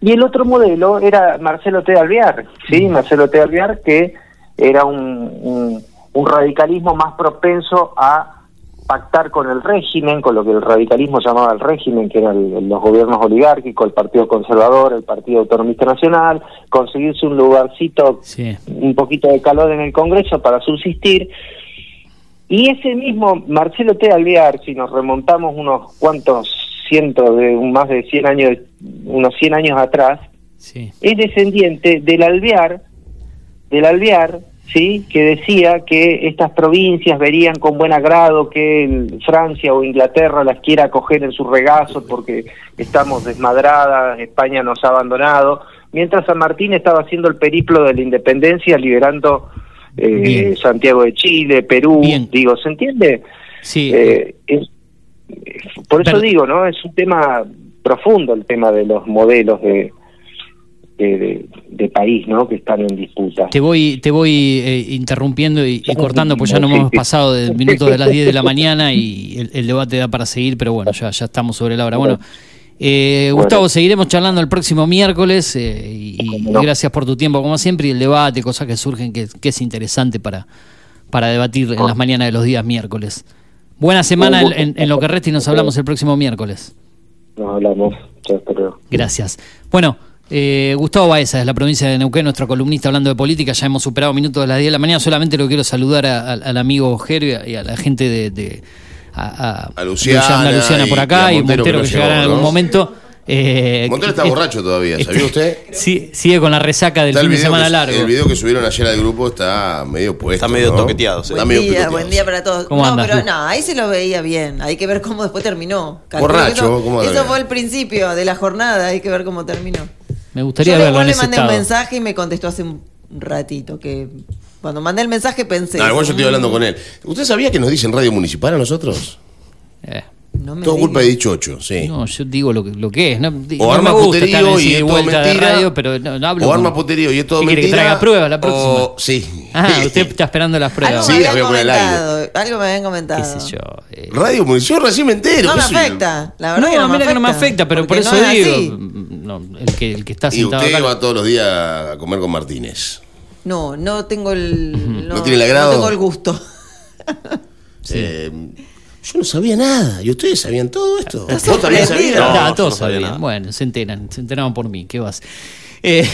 y el otro modelo era Marcelo T. Alvear, ¿sí? Marcelo T. Alvear, que era un, un, radicalismo más propenso a pactar con el régimen, con lo que el radicalismo llamaba el régimen, que eran los gobiernos oligárquicos, el Partido Conservador, el Partido Autonomista Nacional, conseguirse un lugarcito, un poquito de calor en el Congreso para subsistir, y ese mismo Marcelo T. Alvear, si nos remontamos unos cuantos cientos de más de 100 años, unos 100 años atrás, es descendiente del Alvear, del Alvear, sí, que decía que estas provincias verían con buen agrado que Francia o Inglaterra las quiera acoger en su regazo porque estamos desmadradas, España nos ha abandonado, mientras San Martín estaba haciendo el periplo de la independencia liberando eh, Santiago de Chile, Perú, digo, ¿se entiende? Sí. Eh, por eso digo, ¿no? Es un tema profundo el tema de los modelos de, de, país, ¿no? Que están en disputa. Te voy, te voy eh, interrumpiendo y, cortando, pues ya no hemos pasado del minuto de las 10 de la mañana y el, el, debate da para seguir, pero bueno, ya, ya estamos sobre la hora. Bueno. Eh, Gustavo, seguiremos charlando el próximo miércoles eh, y, gracias por tu tiempo como siempre y el debate, cosas que surgen que, es interesante para, para debatir en las mañanas de los días miércoles. Buena semana en, lo que resta y nos hablamos el próximo miércoles. Nos hablamos, Gracias. Bueno, eh, Gustavo Baeza, de la provincia de Neuquén, nuestro columnista hablando de política, ya hemos superado minutos de las 10 de la mañana, solamente lo quiero saludar al amigo Ger y a la gente de a, Luciana, por acá y Montero, que, llegará en algún momento. Eh, Montero está borracho todavía, ¿sabía usted? Sí, sigue con la resaca del fin de semana largo. El video que subieron ayer al grupo está medio puesto. Está medio toqueteado. Buen, día, buen día para todos. no, pero no, ahí se lo veía bien. Hay que ver cómo después terminó. borracho, eso, ¿cómo Eso fue el principio de la jornada. Hay que ver cómo terminó. Me gustaría Yo verlo le mandé un mensaje y me contestó hace un ratito que cuando mandé el mensaje pensé. Ah, igual yo estoy hablando con él. ¿Usted sabía que nos dicen radio municipal a nosotros? Eh, No me Todo culpa de dichocho, sí. No, yo digo lo que, lo que es. No, o no arma me gusta estar puterío y de es todo de mentira. radio, pero no, no hablo o con- arma puterío y es todo ¿Qué quiere que mentira. traiga pruebas la próxima? o- sí. Ah, usted está esperando las pruebas. Algo Sí, me las voy a habían poner al aire. comentado. Algo me habían comentado. ¿Qué sé yo? eh, Radio Munición, yo recién me entero. No ¿qué me afecta. La verdad no, que no me mira afecta. que no me afecta, pero por eso no es digo, mm, no, el, que, el que está Y sentado usted acá. va todos los días a comer con Martínez. No, no tengo el. ¿No tiene el agrado? No tengo el gusto. Eh, yo no sabía nada. ¿Y ustedes sabían todo esto? ¿Vos también sabías? Ah, No, todos no sabía sabían. nada. Bueno, se enteran, se enteraban por mí. ¿Qué vas? Eh,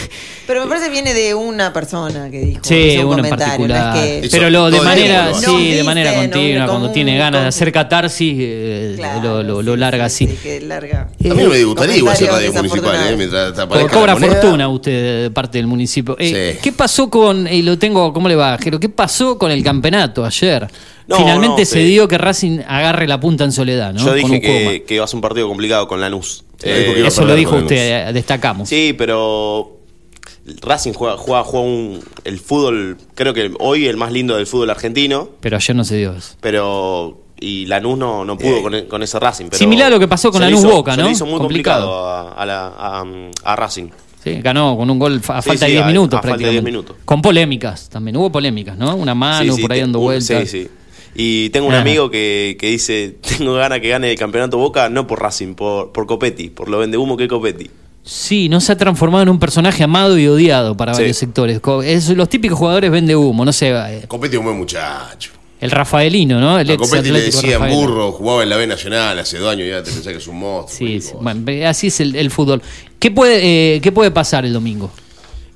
Pero me parece que viene de una persona que dijo. sí, un comentario, no es que- pero lo de manera, sí, de manera continua, cuando tiene ganas de hacer catarsis, eh, Claro, lo, lo- lo larga sí, así. que larga. A mí no me gustaría igual hacer radio municipal, ¿eh? Mientras Cobra fortuna usted de parte del municipio. Eh, Sí. ¿Qué pasó con, y lo tengo, ¿cómo le va, Jero? ¿Qué pasó con el campeonato ayer? No, Finalmente no, se sí. dio que Racing agarre la punta en soledad, ¿no? Yo Con dije un que, que iba a ser un partido complicado con Lanús. Sí, Eso lo dijo usted, eh, destacamos. Sí, pero Racing juega, juega, juega un- el fútbol, creo que hoy el más lindo del fútbol argentino, Pero ayer no se dio eso. pero y Lanús no, no pudo con, e- con ese Racing. Pero Similar a lo que pasó con se Lanús hizo- Boca, se ¿no? le hizo muy Complicado. complicado, a, a la- a- a Racing. Sí, ganó con un gol a Sí, falta sí, de 10 a- minutos a falta de prácticamente. 10 minutos. Con polémicas también. Hubo polémicas, ¿no? Una mano Sí, sí, por ahí dando vueltas. Sí, sí. Y tengo un amigo que, que dice, tengo ganas que gane el campeonato Boca, no por Racing, por, por Copetti, por lo vende humo que es Copetti. Sí, no se ha transformado en un personaje amado y odiado para Sí. varios sectores. Es, los típicos jugadores vende humo, no sé. eh, Compete un buen muchacho. El Rafaelino, ¿no? El A Copetti le decían Rafael. burro, jugaba en la B Nacional hace dos años ya te pensás que es un monstruo. Sí, sí. Bueno, así es el, el fútbol. ¿Qué puede, eh, ¿Qué puede pasar el domingo?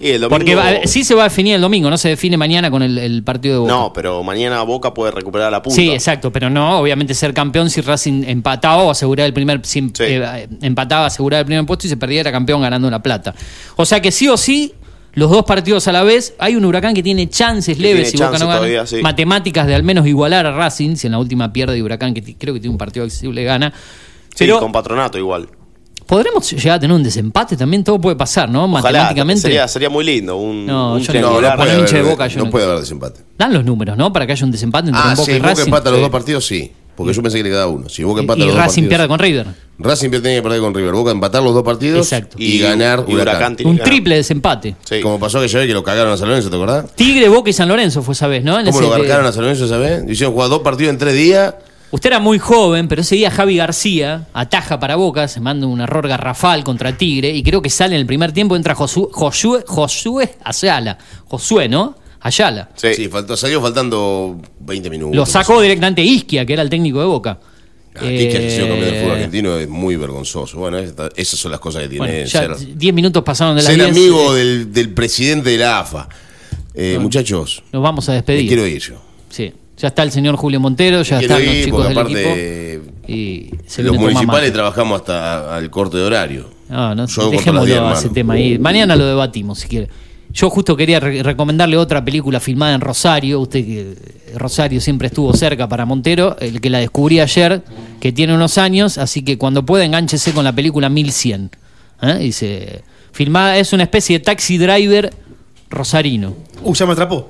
Y el domingo, Porque va- sí se va a definir el domingo, no se define mañana con el, el partido de Boca. No, pero mañana Boca puede recuperar la punta. Sí, exacto, pero no, obviamente ser campeón si Racing empataba o aseguraba el primer, si eh, empataba, aseguraba el primer puesto y se perdiera campeón ganando la plata. O sea que sí o sí, los dos partidos a la vez, hay un huracán que tiene chances Que leves tiene si Boca chance no gana. todavía, sí. Matemáticas de al menos igualar a Racing, si en la última pierde y huracán, que creo que tiene un partido accesible, gana. Sí, Pero con patronato igual. Podremos llegar a tener un desempate también, todo puede pasar, ¿no? Ojalá, Matemáticamente. sería, sería muy lindo. Un, No, un yo no- para puede hincha de haber- Boca yo no no- puede haber desempate. Dan los números, ¿no? Para que haya un desempate entre Ah, Boca sí, y Boca Racing. empata los Sí. dos partidos, sí. Porque yo pensé que le quedaba uno. Si Boca Y- empata y los dos Racing partidos. pierde con River. Racing tiene que perder con River. Boca empatar los dos partidos Exacto. y, Y- ganar y Huracán tiene Un que ganar. triple desempate. Sí. Como pasó aquella vez que lo cagaron a San Lorenzo, ¿te acordás? Tigre, Boca y San Lorenzo fue esa vez, ¿no? En ¿Cómo ese- lo garcaron a San Lorenzo esa vez? Hicieron jugar dos partidos en tres días. Usted era muy joven, pero ese día Javi García ataja para Boca, se manda un error garrafal contra Tigre y creo que sale en el primer tiempo, entra Josué, Josué, Josué Ayala. Josué, ¿no? Ayala. Sí, faltó, salió faltando 20 minutos. Lo sacó directamente Isquia, que era el técnico de Boca. Aquí que ha sido campeón del fútbol Eh, argentino es muy vergonzoso. Bueno, esta- esas son las cosas que tiene bueno, ya ser, 10 minutos pasaron de la ser 10, amigo eh, del, del presidente de la AFA. Eh, muchachos, Nos vamos a me despedir. quiero ir yo. Sí. Ya está el señor Julio Montero, ya están los chicos del aparte equipo. Y se los municipales trabajamos hasta al corte de horario. No, no, Yo dejémoslo a ese tema ahí. Mañana lo debatimos, si quiere. Yo justo quería re- recomendarle otra película filmada en Rosario. Usted que eh, Rosario siempre estuvo cerca para Montero, el que la descubrí ayer, que tiene unos años, así que cuando pueda engánchese con la película 1100. ¿eh? Dice, filmada, es una especie de taxi driver rosarino. Uh, ya me atrapó.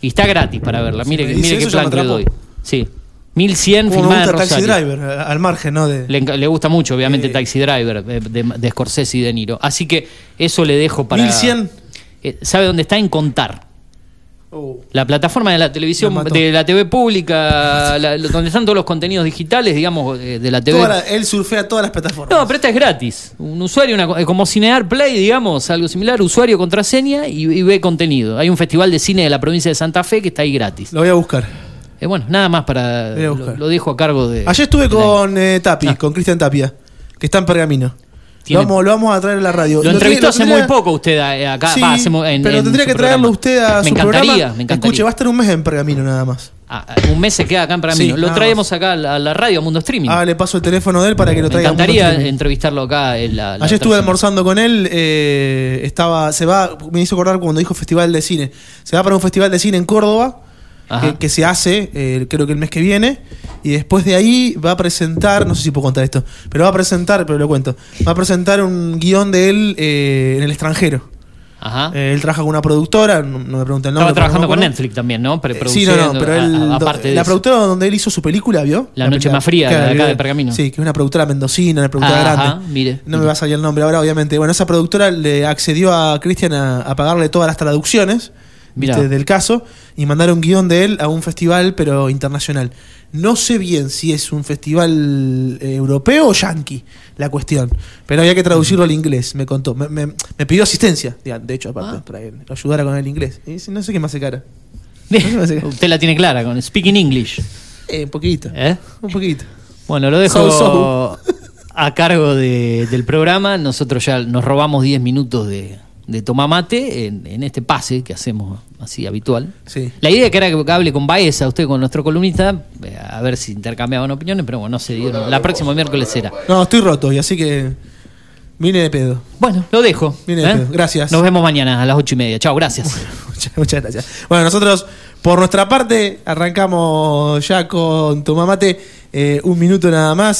Y está gratis para verla. Mire, mire qué plan que le doy. Sí. 1100 Como me en Taxi. Driver, al margen, ¿no? De, Le, le gusta mucho, obviamente, Taxi Driver de, de, de Scorsese y De Niro. Así que eso le dejo para. 1100. Eh, ¿Sabe dónde está? En Contar. Uh, La plataforma de la televisión, de la TV pública, la- donde están todos los contenidos digitales, digamos, eh, de la TV. la- él surfea todas las plataformas. No, pero esta es gratis. Un usuario, una co- como Cinear Play, digamos, algo similar, usuario, contraseña y, y ve contenido. Hay un festival de cine de la provincia de Santa Fe que está ahí gratis. Lo voy a buscar. Eh, bueno, nada más para. Lo, lo dejo a cargo de. Ayer estuve con eh, Tapi, con Cristian Tapia, que está en Pergamino. Lo vamos, lo vamos a traer a la radio. Lo entrevistó hace muy poco usted eh, acá. Sí, va, hacemos en- pero en tendría que traerlo programa. usted a me su encantaría, programa. Me encantaría. Escuche, va a estar un mes en Pergamino nada más. Ah, un mes se queda acá en Pergamino. Sí, lo traemos acá a la, a la radio, a Mundo Streaming. Ah, le paso el teléfono de él para que lo me traiga. a Mundo encantaría entrevistarlo acá. En la, la Ayer estuve almorzando con él, eh, estaba, se va, me hizo acordar cuando dijo festival de cine. Se va para un festival de cine en Córdoba. Que, que se hace, eh, creo que el mes que viene, y después de ahí va a presentar, no sé si puedo contar esto, pero va a presentar, pero lo cuento, va a presentar un guion de él eh, en el extranjero. Ajá. Eh, él trabaja con una productora, no, no me pregunten el nombre. Estaba trabajando no con. Netflix también, ¿no? Eh, Sí, no, no, pero él, a- aparte de la productora donde él hizo su película, ¿vio? La noche más fría, de acá de Pergamino. Sí, que es una productora mendocina, una productora Ajá, grande. mire, No me va a salir el nombre ahora, obviamente. Bueno, esa productora le accedió a Cristian a, a pagarle todas las traducciones ¿viste? Del caso y mandaron guion de él a un festival, pero internacional. No sé bien si es un festival eh, europeo o yankee la cuestión, pero había que traducirlo al inglés, me contó. Me, me- me pidió asistencia, de hecho, aparte, para que lo ayudara con el inglés. Y dice, no sé qué me hace cara. Usted la tiene clara con Speaking English. Eh, un poquito. ¿Eh? Un poquito. Bueno, lo dejo So, a cargo de- del programa. Nosotros ya nos robamos 10 minutos de, de tomar mate en, en este pase que hacemos así habitual. Sí. La idea que era que hable con Baeza, usted con nuestro columnista, eh, a ver si intercambiaban opiniones, pero bueno, no se dieron. La próxima miércoles será. No, estoy roto y así que vine de pedo. Bueno, lo dejo. Vine de ¿eh? pedo. Gracias. Nos vemos mañana a las ocho y media. Chao, gracias. Muchas, muchas gracias. Bueno, nosotros, por nuestra parte, arrancamos ya con Tomamate. eh, un minuto nada más.